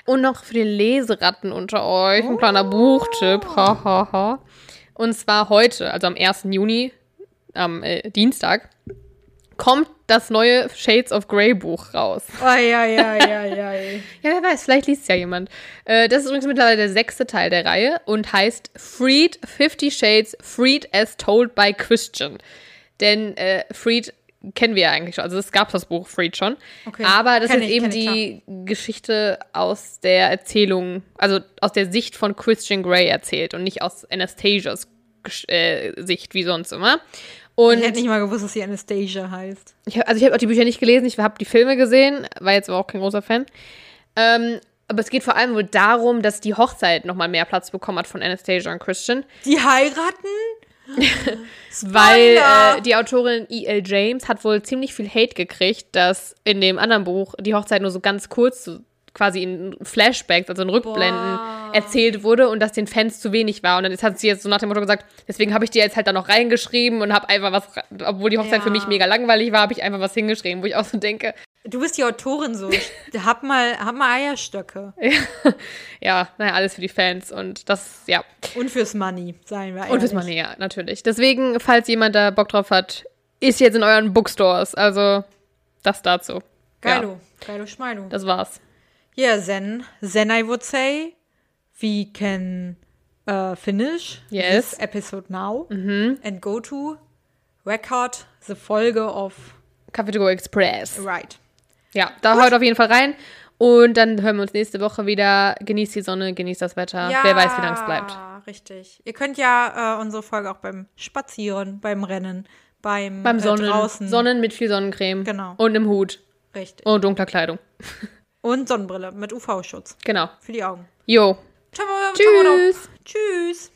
Und noch für die Leseratten unter euch ein kleiner Buchtipp. Ha, ha, ha. Und zwar heute, also am 1. Juni, am äh, Dienstag, kommt das neue Shades of Grey Buch raus. Oi, oi, oi, oi, oi. Ja, wer weiß, vielleicht liest ja jemand. Äh, das ist übrigens mittlerweile der sechste Teil der Reihe und heißt Freed Fifty Shades Freed as Told by Christian. Denn äh, Freed kennen wir ja eigentlich schon. Also es gab das Buch Freed schon. Okay. Aber das Kenn ist ich, eben kenn ich, die Geschichte aus der Erzählung, also aus der Sicht von Christian Grey erzählt und nicht aus Anastasias äh, Sicht wie sonst immer. Und Ich hätte nicht mal gewusst, dass sie Anastasia heißt. ich, hab- also ich habe auch die Bücher nicht gelesen, ich habe die Filme gesehen, war jetzt aber auch kein großer Fan. Ähm, aber es geht vor allem wohl darum, dass die Hochzeit nochmal mehr Platz bekommen hat von Anastasia und Christian, Die heiraten? <laughs> weil äh, die Autorin E.L. James hat wohl ziemlich viel Hate gekriegt, dass in dem anderen Buch die Hochzeit nur so ganz kurz, quasi in Flashbacks, also in Rückblenden Boah. erzählt wurde und dass den Fans zu wenig war. Und dann hat sie jetzt so nach dem Motto gesagt, deswegen habe ich die jetzt halt da noch reingeschrieben und habe einfach was, obwohl die Hochzeit Ja. für mich mega langweilig war, habe ich einfach was hingeschrieben, wo ich auch so denke, Du bist die Autorin so. hab mal, hab mal Eierstöcke. <laughs> ja, naja, alles für die Fans und das, ja. Und fürs Money, seien wir ehrlich. Und fürs Money, ja, natürlich. Deswegen, falls jemand da Bock drauf hat, ist jetzt in euren Bookstores. Also, das dazu. Ja, Geilo. Geilo Schmeilo. das war's. Yeah, then, then I would say we can uh, finish Yes. this episode now and go to record the Folge of Café to go Express. Right. Ja, da hört auf jeden Fall rein. Und dann hören wir uns nächste Woche wieder. Genießt die Sonne, genießt das Wetter. Wer weiß, wie lange es bleibt. richtig. Ihr könnt ja äh, unsere Folge auch beim Spazieren, beim Rennen, beim, Beim äh, Sonnen. draußen. Sonnen mit viel Sonnencreme. Genau. Und einem Hut. Richtig. Und dunkler Kleidung. <laughs> Und Sonnenbrille mit UV-Schutz Genau. für die Augen. Jo. Tschüss. Tschüss.